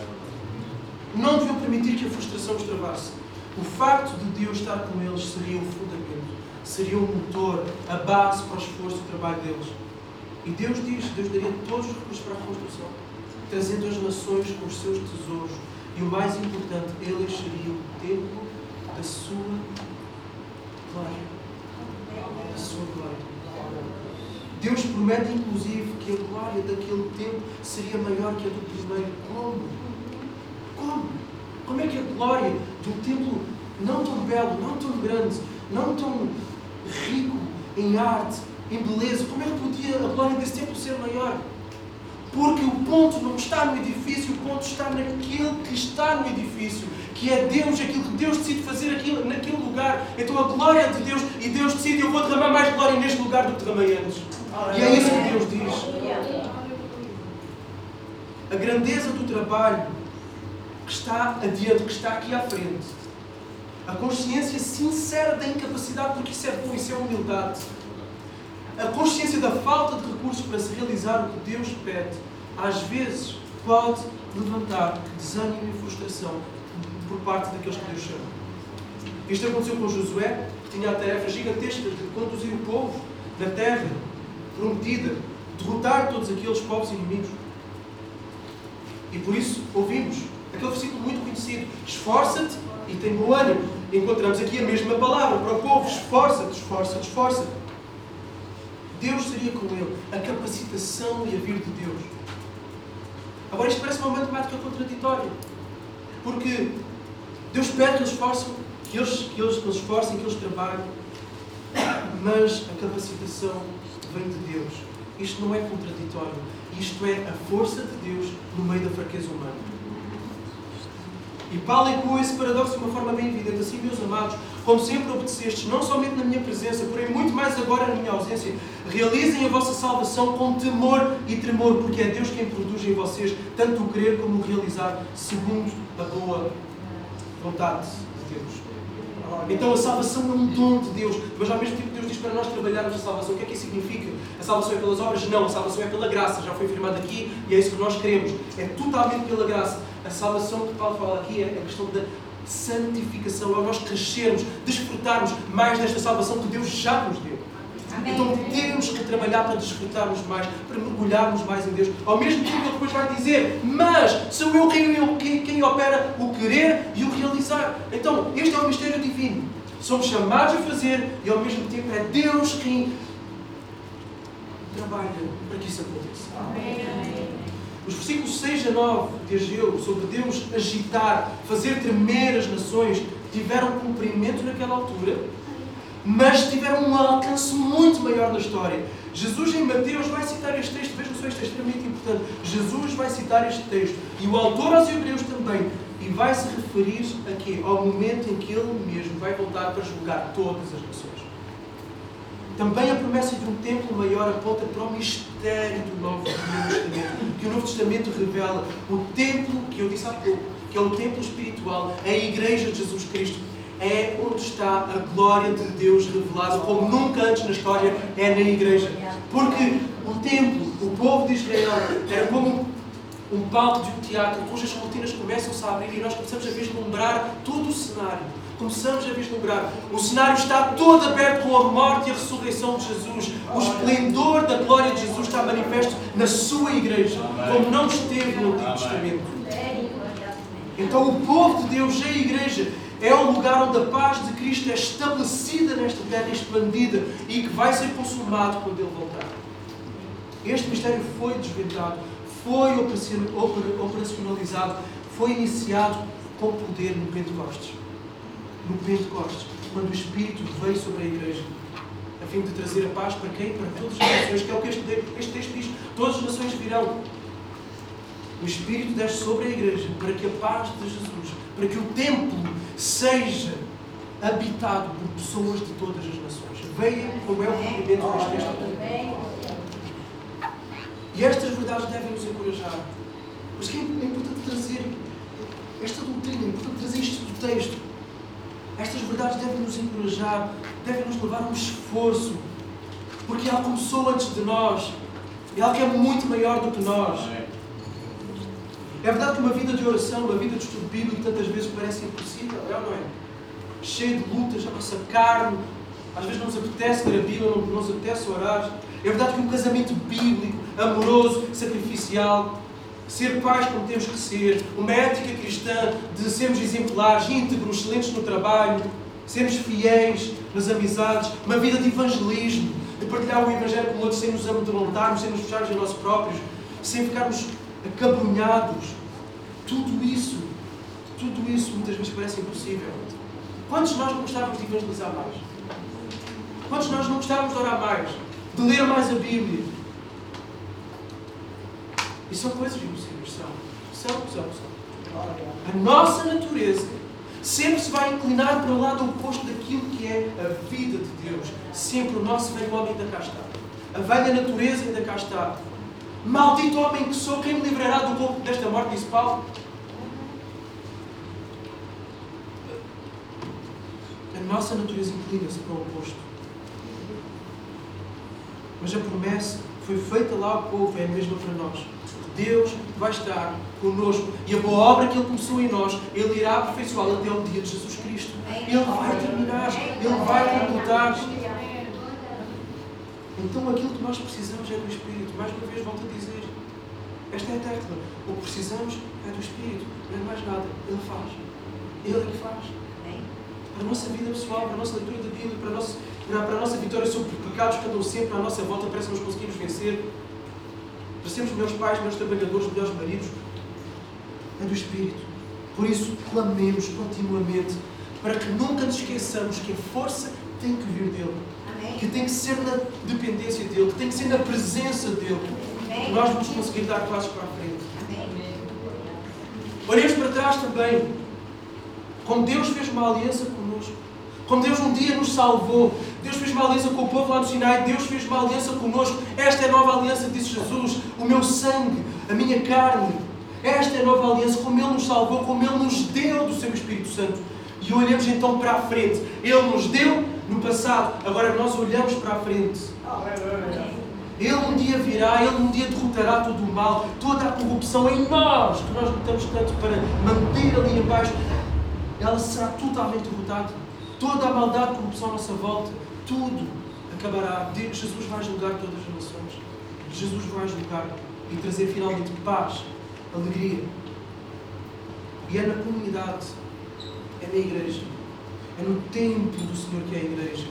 Não deviam permitir que a frustração os travasse. O facto de Deus estar com eles seria o fundamento, seria o motor, a base para o esforço e o trabalho deles. E Deus diz, Deus daria todos os recursos para a construção, trazendo as nações com os seus tesouros. E o mais importante, eles seriam o templo da sua glória. Da sua glória. Deus promete, inclusive, que a glória daquele templo seria maior que a do primeiro. Como? Como? Como é que a glória de um templo não tão belo, não tão grande, não tão rico em arte, em beleza, como é que podia a glória desse templo ser maior? Porque o ponto não está no edifício, o ponto está naquele que está no edifício, que é Deus, aquilo que Deus decide fazer aquilo, naquele lugar. Então a glória de Deus, e Deus decide, eu vou derramar mais glória neste lugar do que derramei antes. E é isso que Deus diz. A grandeza do trabalho que está adiante, que está aqui à frente. A consciência sincera da incapacidade, porque isso é bom, isso é humildade. A consciência da falta de recursos para se realizar o que Deus pede, às vezes pode levantar desânimo e frustração por parte daqueles que Deus chama. Isto aconteceu com Josué, que tinha a tarefa gigantesca de conduzir o povo da terra prometida, derrotar todos aqueles povos inimigos. E por isso ouvimos Aquele versículo muito conhecido. Esforça-te e tem bom ânimo. Encontramos aqui a mesma palavra para o povo. Esforça-te, esforça-te, esforça-te. Deus seria com ele. A capacitação e a vir de Deus. Agora isto parece uma matemática contraditória. Porque Deus pede que eles que eles, que eles, que eles esforcem, que eles trabalhem. Mas a capacitação vem de Deus. Isto não é contraditório. Isto é a força de Deus no meio da fraqueza humana. E Paulo ecoa esse paradoxo de uma forma bem evidente. Assim, meus amados, como sempre obedecestes, não somente na minha presença, porém muito mais agora na minha ausência, realizem a vossa salvação com temor e tremor, porque é Deus quem produz em vocês tanto o querer como o realizar, segundo a boa vontade de Deus. Então a salvação é um dom de Deus, mas ao mesmo tempo Deus diz para nós trabalharmos a salvação. O que é que isso significa? A salvação é pelas obras? Não, a salvação é pela graça, já foi afirmado aqui e é isso que nós queremos. É totalmente pela graça. A salvação que Paulo fala aqui é a questão da santificação, é nós crescermos, desfrutarmos mais desta salvação que Deus já nos deu. Amém. Então temos que trabalhar para desfrutarmos mais, para mergulharmos mais em Deus. Ao mesmo tempo, Ele depois vai dizer: Mas sou eu quem, quem, quem opera o querer e o realizar. Então, este é o mistério divino. Somos chamados a fazer e ao mesmo tempo é Deus quem trabalha para que isso aconteça. Amém. Os versículos 6 a 9 de Ageu, sobre Deus agitar, fazer tremer as nações, tiveram cumprimento naquela altura, mas tiveram um alcance muito maior na história. Jesus em Mateus vai citar este texto, vejam só, isto é extremamente importante. Jesus vai citar este texto, e o autor aos Hebreus também, e vai se referir aqui ao momento em que ele mesmo vai voltar para julgar todas as nações. Também a promessa de um templo mistério do Novo Testamento, que o Novo Testamento revela. O templo, que eu disse há pouco, que é o templo espiritual, é a igreja de Jesus Cristo, é onde está a glória de Deus revelada, como nunca antes na história é na igreja. Porque o templo, o povo de Israel, era como um palco de um teatro cujas cortinas começam-se a abrir e nós começamos a vislumbrar todo o cenário. Começamos a vislumbrar. O cenário está todo aberto com a morte e a ressurreição de Jesus. O esplendor da glória de Jesus está manifesto na sua igreja, como não esteve no Antigo Testamento. Então, o povo de Deus, a igreja, é o lugar onde a paz de Cristo é estabelecida nesta terra, expandida e que vai ser consumado quando Ele voltar. Este mistério foi desvendado foi operacionalizado, foi iniciado com poder no Pentecostes. No Pentecostes, quando o Espírito veio sobre a igreja, a fim de trazer a paz para quem? Para todas as nações, que é o que este texto diz: todas as nações virão. O Espírito desce sobre a igreja para que a paz de Jesus, para que o templo seja habitado por pessoas de todas as nações. Veja como é o cumprimento deste texto. E estas verdades devem nos encorajar. Mas que é importante trazer esta doutrina, é importante trazer isto do texto. Estas verdades devem nos encorajar, devem nos levar a um esforço. Porque ela começou antes de nós. É algo que é muito maior do que nós. É verdade que uma vida de oração, uma vida de estudo bíblico, tantas vezes parece impossível, é ou não é? Cheio de lutas, a nossa carne, às vezes não nos apetece ler a Bíblia, não nos apetece orar. É verdade que um casamento bíblico, amoroso, sacrificial, ser pais como temos que ser, uma ética cristã de sermos exemplares, íntegros, excelentes no trabalho, sermos fiéis nas amizades, uma vida de evangelismo, de partilhar o Evangelho com outros sem nos amedrontarmos, sem nos fecharmos em nós próprios, sem ficarmos acabrunhados. Tudo isso, tudo isso muitas vezes parece impossível. Quantos de nós não gostávamos de evangelizar mais? Quantos de nós não gostávamos de orar mais? de ler mais a Bíblia. E são coisas impossíveis, são. São, são, são. A nossa natureza sempre se vai inclinar para o lado oposto daquilo que é a vida de Deus. Sempre o nosso velho homem ainda cá está. A velha natureza ainda cá está. Maldito homem que sou, quem me livrará do corpo desta morte? Disse Paulo. A nossa natureza inclina-se para o oposto. Mas a promessa foi feita lá ao povo, é a mesma para nós. Deus vai estar conosco e a boa obra que Ele começou em nós, Ele irá aperfeiçoá-la até o dia de Jesus Cristo. Ele vai terminar, Ele vai completar. Então aquilo que nós precisamos é do Espírito. Mais uma vez volto a dizer. Esta é a tecla. O que precisamos é do Espírito. Não é mais nada. Ele faz. Ele é que faz. Para a nossa vida pessoal, para a nossa leitura da Bíblia, para a nossa para a nossa vitória sobre pecados que andam sempre à nossa volta, parece que nós conseguimos vencer. Para sermos melhores pais, melhores trabalhadores, melhores maridos. É do Espírito. Por isso, clamemos continuamente para que nunca nos esqueçamos que a força tem que vir dele. Amém. Que tem que ser na dependência dele, que tem que ser na presença dele. Amém. Nós vamos conseguir dar passos para a frente. Amém. Olhemos para trás também. Como Deus fez uma aliança connosco. Como Deus um dia nos salvou. Deus fez uma aliança com o povo lá no Sinai. Deus fez uma aliança connosco. Esta é a nova aliança, disse Jesus. O meu sangue, a minha carne. Esta é a nova aliança, como Ele nos salvou, como Ele nos deu do seu Espírito Santo. E olhamos então para a frente. Ele nos deu no passado, agora nós olhamos para a frente. Ele um dia virá, Ele um dia derrotará todo o mal, toda a corrupção em nós, que nós lutamos tanto para manter ali embaixo. Ela será totalmente derrotada toda a maldade, corrupção à nossa volta, tudo acabará. Jesus vai julgar todas as nações. Jesus vai julgar e trazer finalmente paz, alegria. E é na comunidade, é na igreja, é no templo do Senhor que é a igreja,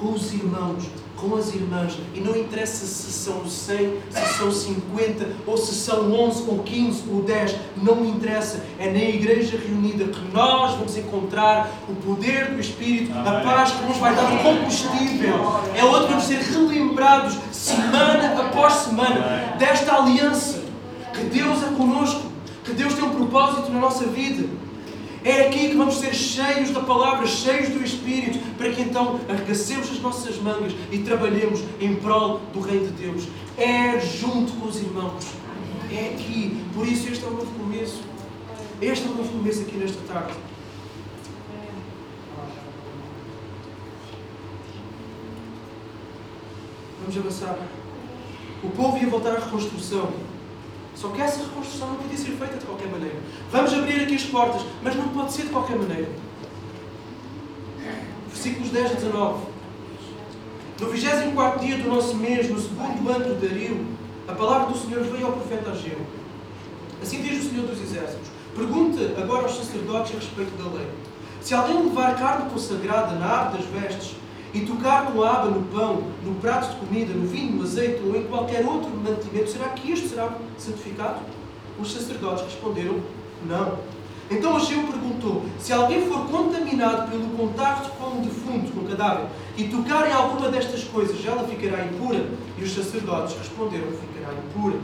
com os irmãos, com as irmãs, e não interessa se são 100, se são 50, ou se são 11, ou 15, ou 10, não me interessa. É na igreja reunida que nós vamos encontrar o poder do Espírito, a paz que nos vai dar o combustível. É onde vamos ser relembrados, semana após semana, desta aliança, que Deus é conosco, que Deus tem um propósito na nossa vida. É aqui que vamos ser cheios da palavra, cheios do Espírito, para que então arregacemos as nossas mangas e trabalhemos em prol do Reino de Deus. É junto com os irmãos. É aqui. Por isso, este é o novo começo. Este é o novo começo aqui nesta tarde. Vamos avançar. O povo ia voltar à reconstrução. Só que essa reconstrução não podia ser feita de qualquer maneira. Vamos abrir aqui as portas, mas não pode ser de qualquer maneira. Versículos 10 a 19. No 24 dia do nosso mês, no segundo ano de Dario, a palavra do Senhor veio ao profeta Ageu. Assim diz o Senhor dos Exércitos: Pergunta agora aos sacerdotes a respeito da lei. Se alguém levar carne consagrada na aba das vestes e tocar a aba no pão, no prato de comida, no vinho, no azeite ou em qualquer outro mantimento, será que este será santificado? Os sacerdotes responderam: Não. Então Ageu perguntou: Se alguém for contaminado pelo contacto com um defunto, com um cadáver, e tocar em alguma destas coisas, ela ficará impura? E os sacerdotes responderam: Ficará impura.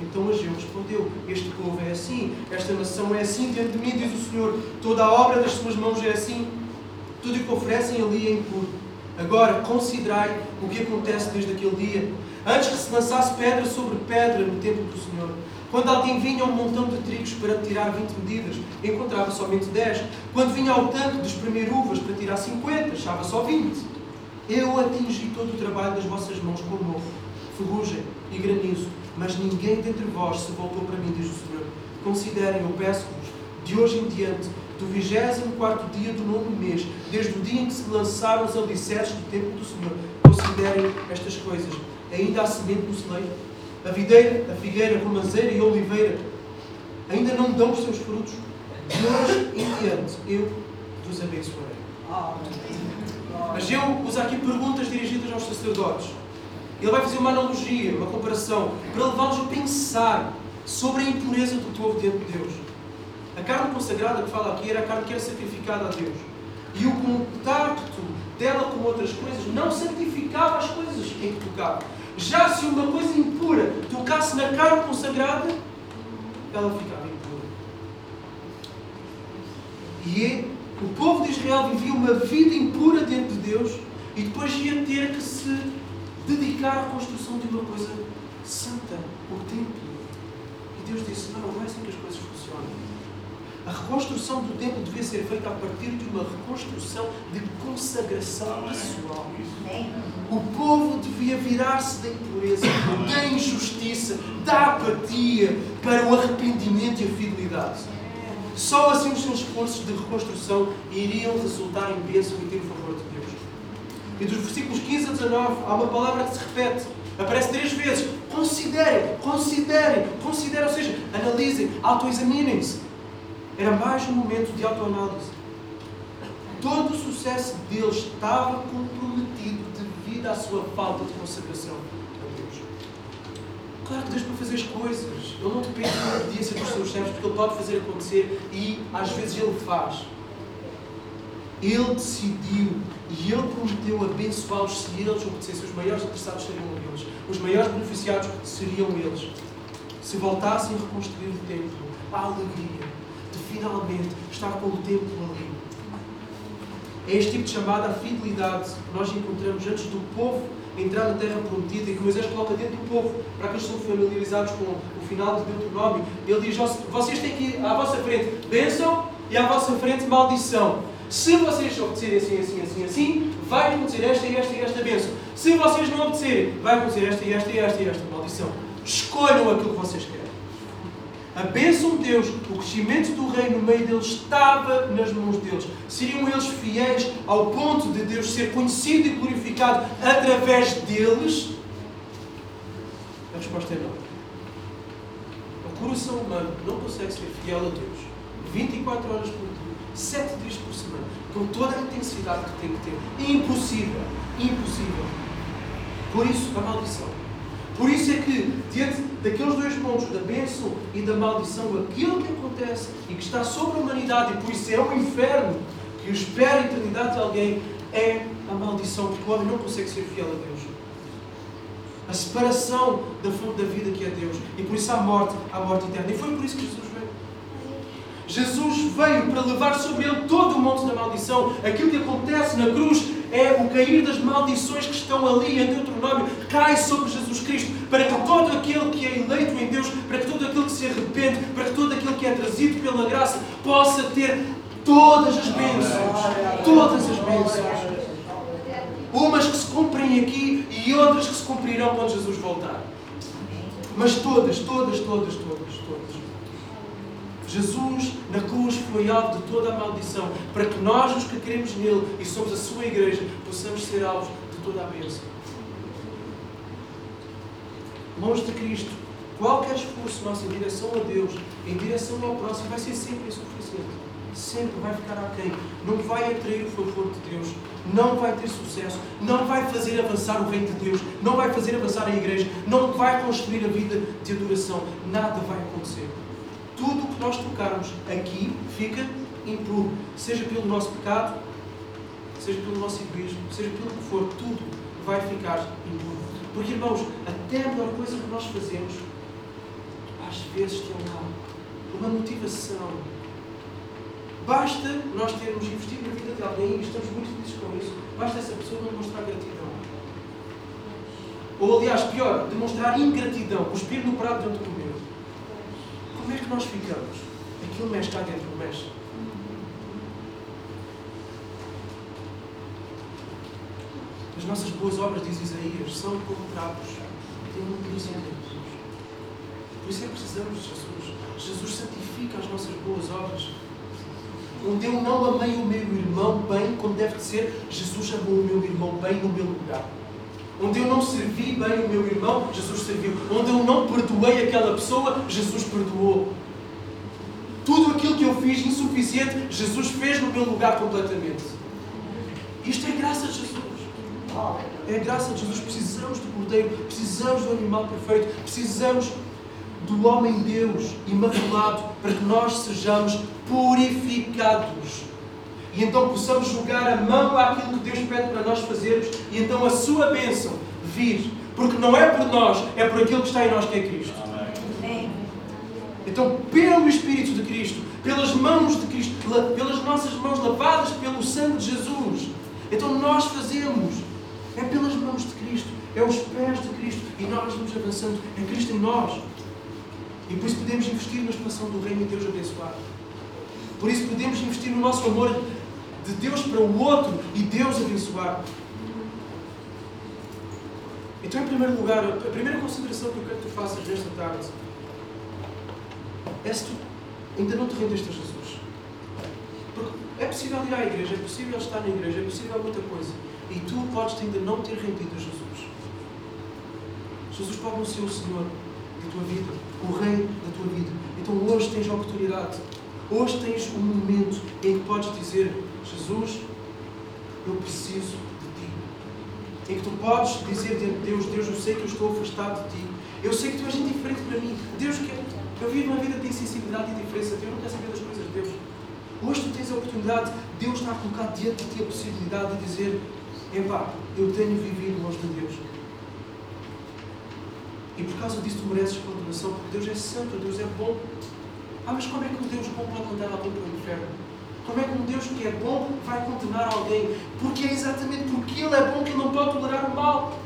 Então Ageu respondeu: Este povo é assim, esta nação é assim diante de mim, diz o Senhor. Toda a obra das suas mãos é assim. Tudo o que oferecem ali é impuro. Agora, considerai o que acontece desde aquele dia. Antes que se lançasse pedra sobre pedra no templo do Senhor. Quando alguém vinha a um montão de trigos para tirar 20 medidas, encontrava somente 10. Quando vinha ao tanque de espremer uvas para tirar 50, achava só 20. Eu atingi todo o trabalho das vossas mãos com novo, ferrugem e granizo, mas ninguém dentre vós se voltou para mim, diz o Senhor. Considerem, eu peço-vos, de hoje em diante, do 24 dia do nono mês, desde o dia em que se lançaram os alicerces do templo do Senhor. Considerem estas coisas. Ainda há semente no celeiro. A videira, a figueira, a romanceira e a oliveira ainda não dão os seus frutos. De hoje em diante eu vos abençoarei. Mas eu uso aqui perguntas dirigidas aos sacerdotes. Ele vai fazer uma analogia, uma comparação, para levá-los a pensar sobre a impureza do povo diante de Deus. A carne consagrada que fala aqui era a carne que era sacrificada a Deus. E o contacto dela com outras coisas não santificava as coisas em que tocava. Já se uma coisa impura tocasse na carne consagrada, ela ficava impura. E é, o povo de Israel vivia uma vida impura diante de Deus e depois ia ter que se dedicar à construção de uma coisa santa, o templo. E Deus disse: Não, não é assim que as coisas funcionam. A reconstrução do templo devia ser feita a partir de uma reconstrução de consagração pessoal. O povo devia virar-se da impureza, da injustiça, da apatia para o arrependimento e a fidelidade. Só assim os seus esforços de reconstrução iriam resultar em bênção e ter o favor de Deus. E dos versículos 15 a 19 há uma palavra que se repete. Aparece três vezes. Considerem, considerem, considerem, ou seja, analisem, autoexaminem-se. Era mais um momento de autoanálise. Todo o sucesso deles estava comprometido devido à sua falta de consagração a Deus. Claro que Deus pode fazer as coisas. Ele não depende da obediência dos seus servos, porque Ele pode fazer acontecer e às vezes Ele faz. Ele decidiu e Ele prometeu abençoá-los se eles obedecessem. Os maiores interessados seriam eles. Os maiores beneficiados seriam eles. Se voltassem a reconstruir o templo, a alegria, finalmente estar com o tempo ali. É este tipo de chamada à fidelidade que nós encontramos antes do povo entrar na terra prometida e que Moisés coloca dentro do povo, para que eles sejam familiarizados com o final de Deuteronômio. Ele diz: vocês têm que à vossa frente bênção e à vossa frente maldição. Se vocês obedecerem assim, assim, assim, assim, vai acontecer esta e esta e esta bênção. Se vocês não obedecerem, vai acontecer esta e esta e esta e esta maldição. Escolham aquilo que vocês querem. A bênção de Deus, o crescimento do reino no meio deles estava nas mãos deles. Seriam eles fiéis ao ponto de Deus ser conhecido e glorificado através deles? A resposta é não. O coração humano não consegue ser fiel a Deus 24 horas por dia, 7 dias por semana, com toda a intensidade que tem que ter. Impossível. Impossível. Por isso, a maldição. Por isso é que, diante daqueles dois pontos, da bênção e da maldição, aquilo que acontece e que está sobre a humanidade, e por isso é o inferno que espera a eternidade de alguém, é a maldição, porque o homem não consegue ser fiel a Deus. A separação da fonte da vida que é Deus. E por isso há morte, há morte eterna. E foi por isso que Jesus. Jesus veio para levar sobre ele todo o monte da maldição. Aquilo que acontece na cruz é o cair das maldições que estão ali em Deuteronômio, cai sobre Jesus Cristo, para que todo aquele que é eleito em Deus, para que todo aquele que se arrepende, para que todo aquele que é trazido pela graça, possa ter todas as bênçãos. Todas as bênçãos. Umas que se cumprem aqui e outras que se cumprirão quando Jesus voltar. Mas todas, todas, todas, todas. Jesus na cruz foi alvo de toda a maldição, para que nós, os que queremos nele e somos a sua igreja, possamos ser alvos de toda a bênção. Longe de Cristo, qualquer esforço nosso em direção a Deus, em direção ao próximo, vai ser sempre insuficiente. Sempre vai ficar aquém. Não vai atrair o favor de Deus. Não vai ter sucesso. Não vai fazer avançar o reino de Deus. Não vai fazer avançar a igreja. Não vai construir a vida de adoração. Nada vai acontecer tudo o que nós tocarmos aqui fica impuro. Seja pelo nosso pecado, seja pelo nosso egoísmo, seja pelo que for, tudo vai ficar impuro. Porque, irmãos, até a melhor coisa que nós fazemos, às vezes tem lá uma motivação. Basta nós termos investido na vida de alguém e estamos muito felizes com isso. Basta essa pessoa não demonstrar gratidão. Ou, aliás, pior, demonstrar ingratidão, cuspir no prato dentro do comer. Nós ficamos? Aquilo mexe cá dentro, mexe. As nossas boas obras, diz Isaías, são como trapos. Tem um delícia Deus. Por isso é que precisamos de Jesus. Jesus santifica as nossas boas obras. Onde eu não amei o meu irmão bem, como deve de ser, Jesus amou o meu irmão bem no meu lugar. Onde eu não servi bem o meu irmão, Jesus serviu. Onde eu não perdoei aquela pessoa, Jesus perdoou. Tudo aquilo que eu fiz insuficiente, Jesus fez no meu lugar completamente. Isto é graça de Jesus. É graça de Jesus. Precisamos do Cordeiro, precisamos do animal perfeito, precisamos do homem Deus imaculado para que nós sejamos purificados e então possamos jogar a mão àquilo que Deus pede para nós fazermos e então a sua bênção vir. Porque não é por nós, é por aquilo que está em nós que é Cristo. Amém. Então, pelo Espírito de Cristo, pelas mãos de Cristo, pelas nossas mãos lavadas pelo sangue de Jesus, então nós fazemos. É pelas mãos de Cristo, é os pés de Cristo e nós vamos avançando. É Cristo em nós. E por isso podemos investir na expansão do reino de Deus abençoado. Por isso podemos investir no nosso amor de Deus para o outro e Deus abençoar. Então, em primeiro lugar, a primeira consideração que eu quero que tu faças nesta tarde é se tu ainda não te rendeste a Jesus. Porque é possível ir à igreja, é possível estar na igreja, é possível muita coisa. E tu podes ainda não ter rendido a Jesus. Jesus pode ser o Senhor da tua vida, o Rei da tua vida. Então hoje tens a oportunidade. Hoje tens um momento em que podes dizer Jesus, eu preciso de ti. Em que tu podes dizer Deus, Deus, eu sei que eu estou afastado de ti. Eu sei que tu és indiferente para mim. Deus quer. Eu vivo uma vida de insensibilidade e indiferença. Eu não quero saber das coisas de Deus. Hoje tu tens a oportunidade, Deus está a colocar diante de ti a possibilidade de dizer: Epá, eu tenho vivido longe de Deus. E por causa disso tu mereces condenação, porque Deus é santo, Deus é bom. Ah, mas como é que um Deus bom pode mandar alguém para o inferno? Como é que um Deus que é bom vai condenar alguém? Porque é exatamente porque Ele é bom que Ele não pode tolerar o mal.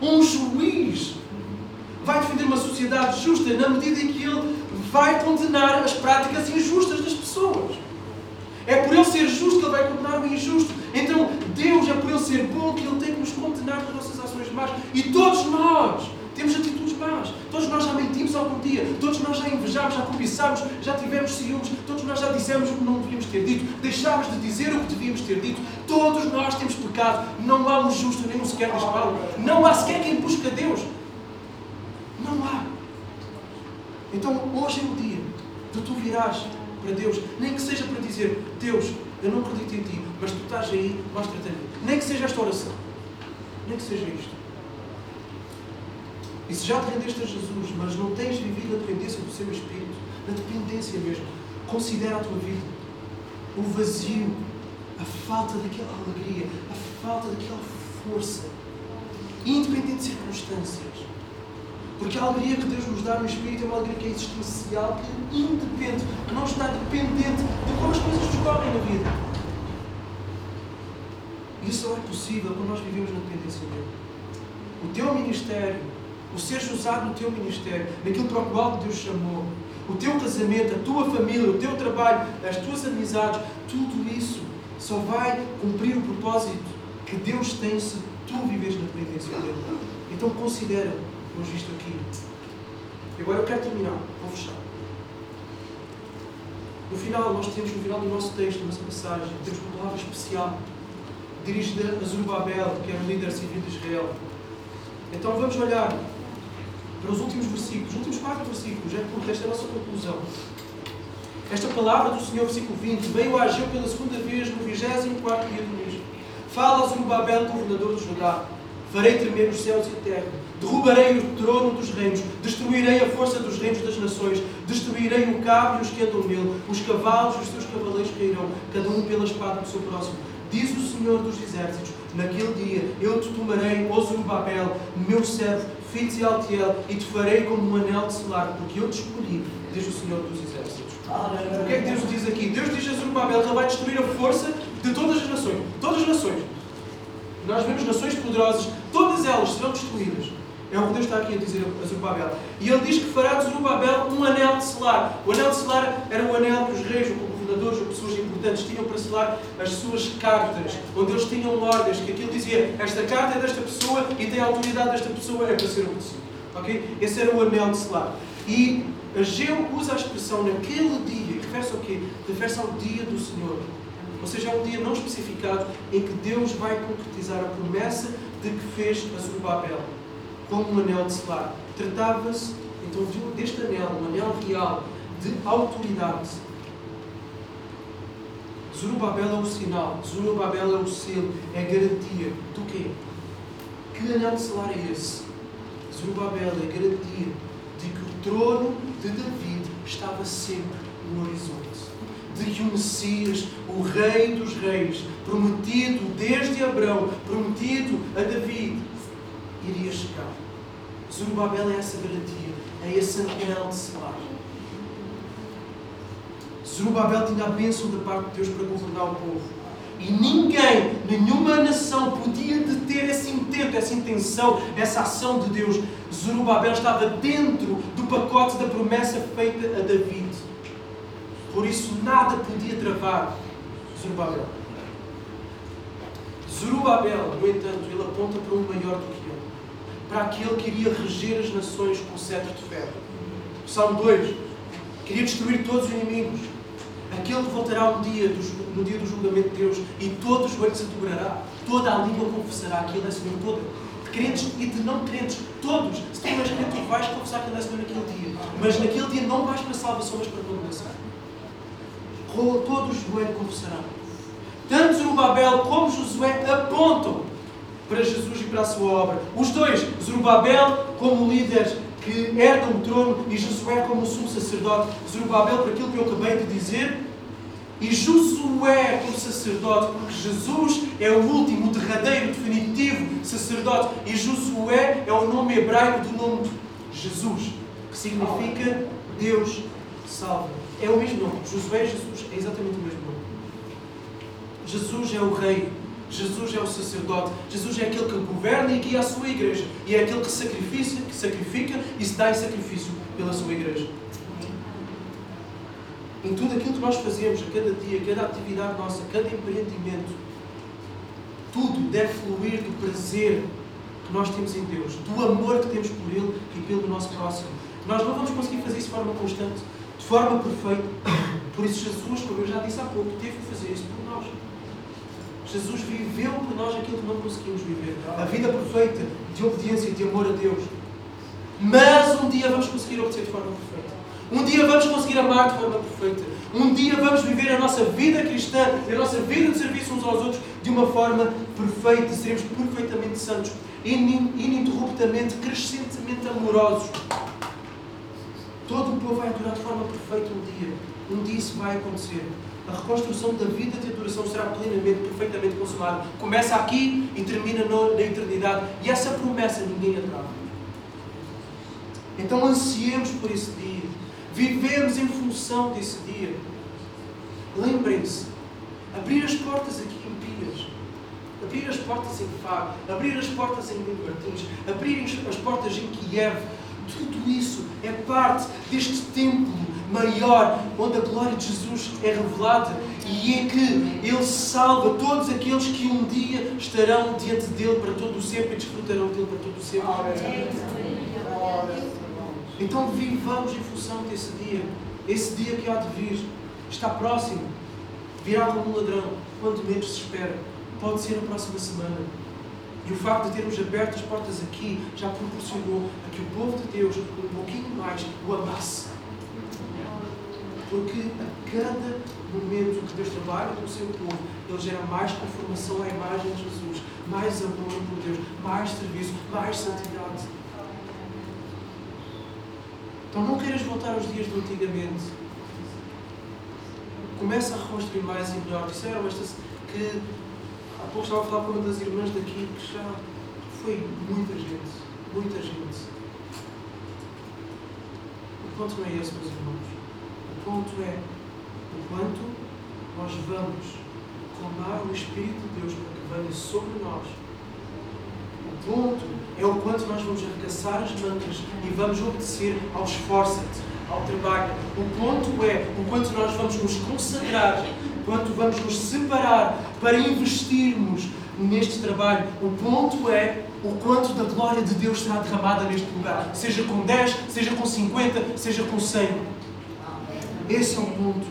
Um juiz vai defender uma sociedade justa na medida em que ele vai condenar as práticas injustas das pessoas. É por ele ser justo que ele vai condenar o injusto. Então, Deus é por ele ser bom que ele tem que nos condenar das nossas ações más. E todos nós temos atitudes más. Todos nós já mentimos algum dia. Todos nós já invejámos, já cobiçámos, já tivemos ciúmes. Todos nós já dissemos o que não devíamos ter dito. Deixámos de dizer o que devíamos ter dito. Todos nós temos pecado. Não há um justo nem um sequer respaldo. Não há sequer quem busca Deus. Não há. Então hoje é o dia de tu virás para Deus. Nem que seja para dizer, Deus, eu não acredito em ti, mas tu estás aí, mostra-te. Nem que seja esta oração. Nem que seja isto. E se já te rendeste a Jesus, mas não tens vivido a dependência do seu Espírito, na dependência mesmo, considera a tua vida. O vazio, a falta daquela alegria, a falta daquela força, independente de circunstâncias. Porque a alegria que Deus nos dá no Espírito é uma alegria que é existencial, que independe, que não está dependente de como as coisas nos correm na vida. Isso só é possível quando nós vivemos na dependência dele. O teu ministério, o seres usado no teu ministério, naquilo para o qual Deus chamou, o teu casamento, a tua família, o teu trabalho, as tuas amizades, tudo isso só vai cumprir o propósito que Deus tem se tu viveres na dependência dele. Então considera temos visto aqui. E agora eu quero terminar, vou fechar. No final, nós temos, no final do nosso texto, nossa passagem, temos uma palavra especial dirigida a Zorobabel, que era o líder civil de Israel. Então vamos olhar para os últimos versículos, os últimos quatro versículos, é porque esta é a nossa conclusão. Esta palavra do Senhor, versículo 20, veio a Ageu pela segunda vez no 24 dia do mês. Fala a Zorobabel, governador de Judá. Farei tremer os céus e a terra Derrubarei o trono dos reinos, destruirei a força dos reinos das nações, destruirei o cabo e os que andam nele, os cavalos e os seus cavaleiros cairão, cada um pela espada do seu próximo. Diz o Senhor dos Exércitos: Naquele dia eu te tomarei, ó Zorobabel, meu servo, filho de Altiel, e te farei como um anel de selar, porque eu te escolhi, diz o Senhor dos Exércitos. O que é que Deus diz aqui? Deus diz a Zorobabel que ele vai destruir a força de todas as nações. Todas as nações. Nós vemos nações poderosas, todas elas serão destruídas. É o que Deus está aqui a dizer a Zorobabel. E ele diz que fará de Zorobabel um anel de selar. O anel de selar era o anel que os reis, ou governadores, ou pessoas importantes tinham para selar as suas cartas, onde eles tinham ordens, que aquilo dizia, esta carta é desta pessoa e tem a autoridade desta pessoa, é para ser obedecido. Ok? Esse era o anel de selar. E Ageu usa a expressão naquele dia, refere-se ao quê? Refere-se ao dia do Senhor. Ou seja, é um dia não especificado em que Deus vai concretizar a promessa de que fez a Zorobabel como um anel de selar. Tratava-se então deste anel, um anel real de autoridade. Zorobabel é o sinal, Zorobabel é o selo, é garantia do quê? Que anel de selar é esse? Zorobabel é garantia de que o trono de David estava sempre no horizonte. De que o Messias, o Rei dos Reis, prometido desde Abraão, prometido a David, iria chegar. Zorobabel é essa garantia, é esse anel de selar. Zorobabel tinha a bênção da parte de Deus para governar o povo. E ninguém, nenhuma nação podia deter esse intento, essa intenção, essa ação de Deus. Zorobabel estava dentro do pacote da promessa feita a David. Por isso nada podia travar Zorobabel. Zorobabel, no entanto, ele aponta para um maior do que para aquele que iria reger as nações com cetro de ferro. Salmo 2. Queria destruir todos os inimigos. Aquele que voltará dia do, no dia do julgamento de Deus e todo o joelho se dobrará, toda a língua confessará que Ele é Senhor, toda. De crentes e de não crentes, todos. Se tu és crente, tu vais confessar que Ele é Senhor naquele dia. Mas naquele dia não vais para salvação, mas para condenação. Todo o joelho confessará. Tanto Zorobabel como Josué apontam para Jesus e para a sua obra. Os dois, Zorobabel como líder que herda o trono e Josué como sumo sacerdote. Zorobabel por aquilo que eu acabei de dizer e Josué como sacerdote, porque Jesus é o último, o derradeiro, definitivo sacerdote. E Josué é o nome hebraico do nome Jesus, que significa Deus salva. É o mesmo nome. Josué e Jesus é exatamente o mesmo nome. Jesus é o Rei Jesus é o sacerdote, Jesus é aquele que governa e guia a sua igreja. E é aquele que sacrifica, que sacrifica e se dá em sacrifício pela sua igreja. Em tudo aquilo que nós fazemos, a cada dia, cada atividade nossa, cada empreendimento, tudo deve fluir do prazer que nós temos em Deus, do amor que temos por Ele e pelo nosso próximo. Nós não vamos conseguir fazer isso de forma constante, de forma perfeita. Por isso, Jesus, como eu já disse há pouco, teve que fazer isso por nós. Jesus viveu por nós aquilo que não conseguimos viver. A vida perfeita de obediência e de amor a Deus. Mas um dia vamos conseguir obedecer de forma perfeita. Um dia vamos conseguir amar de forma perfeita. Um dia vamos viver a nossa vida cristã, a nossa vida de serviço uns aos outros de uma forma perfeita. Seremos perfeitamente santos, ininterruptamente, crescentemente amorosos. Todo o povo vai adorar de forma perfeita um dia. Um dia isso vai acontecer a reconstrução da vida de adoração será plenamente, perfeitamente consumada. Começa aqui e termina na eternidade. E essa promessa ninguém a trava. Então ansiemos por esse dia. Vivemos em função desse dia. Lembrem-se, abrir as portas aqui em Pias, abrir as portas em Faro, abrir as portas em Lino Martins, abrir as portas em Kiev, tudo isso é parte deste templo maior, onde a glória de Jesus é revelada e em que Ele salva todos aqueles que um dia estarão diante dele para todo o sempre e desfrutarão dele para todo o sempre. Então vivamos em função desse dia. Esse dia que há de vir está próximo. Virá como um ladrão, quanto menos se espera. Pode ser na próxima semana. E o facto de termos aberto as portas aqui já proporcionou a que o povo de Deus um pouquinho mais o amasse. Porque a cada momento que Deus trabalha com o seu povo, Ele gera mais conformação à imagem de Jesus, mais amor por Deus, mais serviço, mais santidade. Então não queiras voltar aos dias do antigamente. Começa a reconstruir mais e melhor. Disseram esta, que há pouco estava a falar com uma das irmãs daqui que já foi muita gente. Muita gente. O ponto não é esse, meus irmãos. O ponto é o quanto nós vamos clamar o Espírito de Deus para que venha sobre nós. O ponto é o quanto nós vamos arregaçar as mangas e vamos obedecer ao esforço-te, ao trabalho. O ponto é o quanto nós vamos nos consagrar, quanto vamos nos separar para investirmos neste trabalho. O ponto é o quanto da glória de Deus será derramada neste lugar, seja com 10, seja com 50, seja com 100. Esse é o ponto.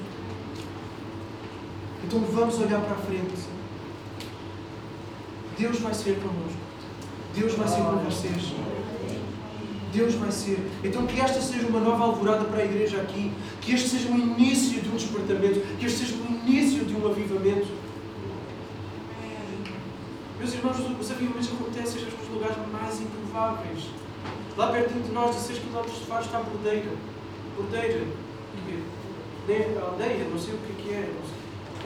Então vamos olhar para a frente. Deus vai ser connosco. Deus vai ser com vocês. Deus vai ser. Então que esta seja uma nova alvorada para a igreja aqui. Que este seja o início de um despertamento. Que este seja o início de um avivamento. Meus irmãos, os avivamentos acontecem nos lugares mais improváveis. Lá pertinho de nós, a 6 km de Faro, está a Bordeira. Bordeira. Nem a aldeia, não sei o que é que é.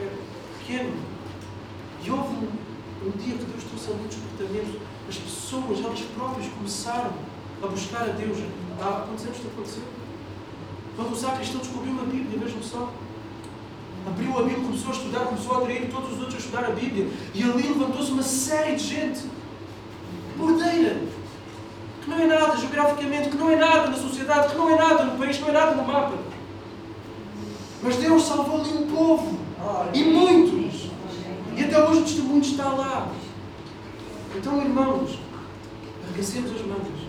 É pequeno. E houve um, um dia que Deus trouxe ali um despertamento as pessoas, elas próprias começaram a buscar a Deus. Há quantos anos isto aconteceu? Quando o sacristão descobriu uma Bíblia, vejam só. Abriu a Bíblia, começou a estudar, começou a atrair todos os outros a estudar a Bíblia. E ali levantou-se uma série de gente. Bordeira. Que não é nada geograficamente, que não é nada na sociedade, que não é nada no país, que não é nada no mapa. Mas Deus salvou ali um povo. E muitos. E até hoje o testemunho está lá. Então, irmãos, arregacemos as mangas.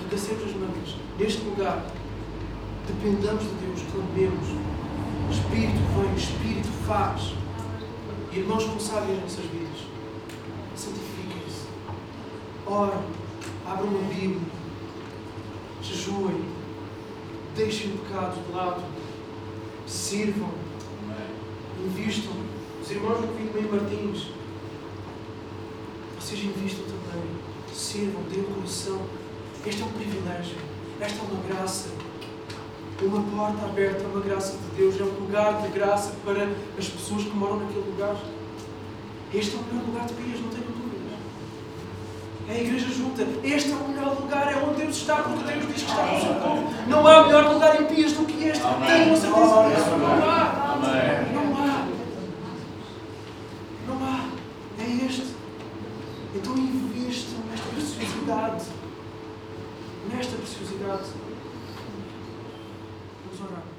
Arregacemos as mangas. Neste lugar, dependamos de Deus, clamemos. Espírito vem, Espírito faz. Irmãos consagrem as nossas vidas. Santifiquem-se. Orem. Abram uma Bíblia. Jejuem. Deixem o pecado de lado. Sirvam. Invistam. Os irmãos do Pinto Martins vocês invistam também, sirvam, deem coração. Este é um privilégio, esta é uma graça, uma porta aberta, uma graça de Deus, é um lugar de graça para as pessoas que moram naquele lugar. Este é o melhor lugar de Pias, não dúvidas. É a igreja junta. Este é o melhor lugar, é onde Deus está, porque Deus diz que está com o seu povo. Não há melhor lugar em Pias do que este. Tenho a certeza disso. Não há. Não há. Não há. É este. Então invistam nesta preciosidade. Nesta preciosidade. Vamos orar.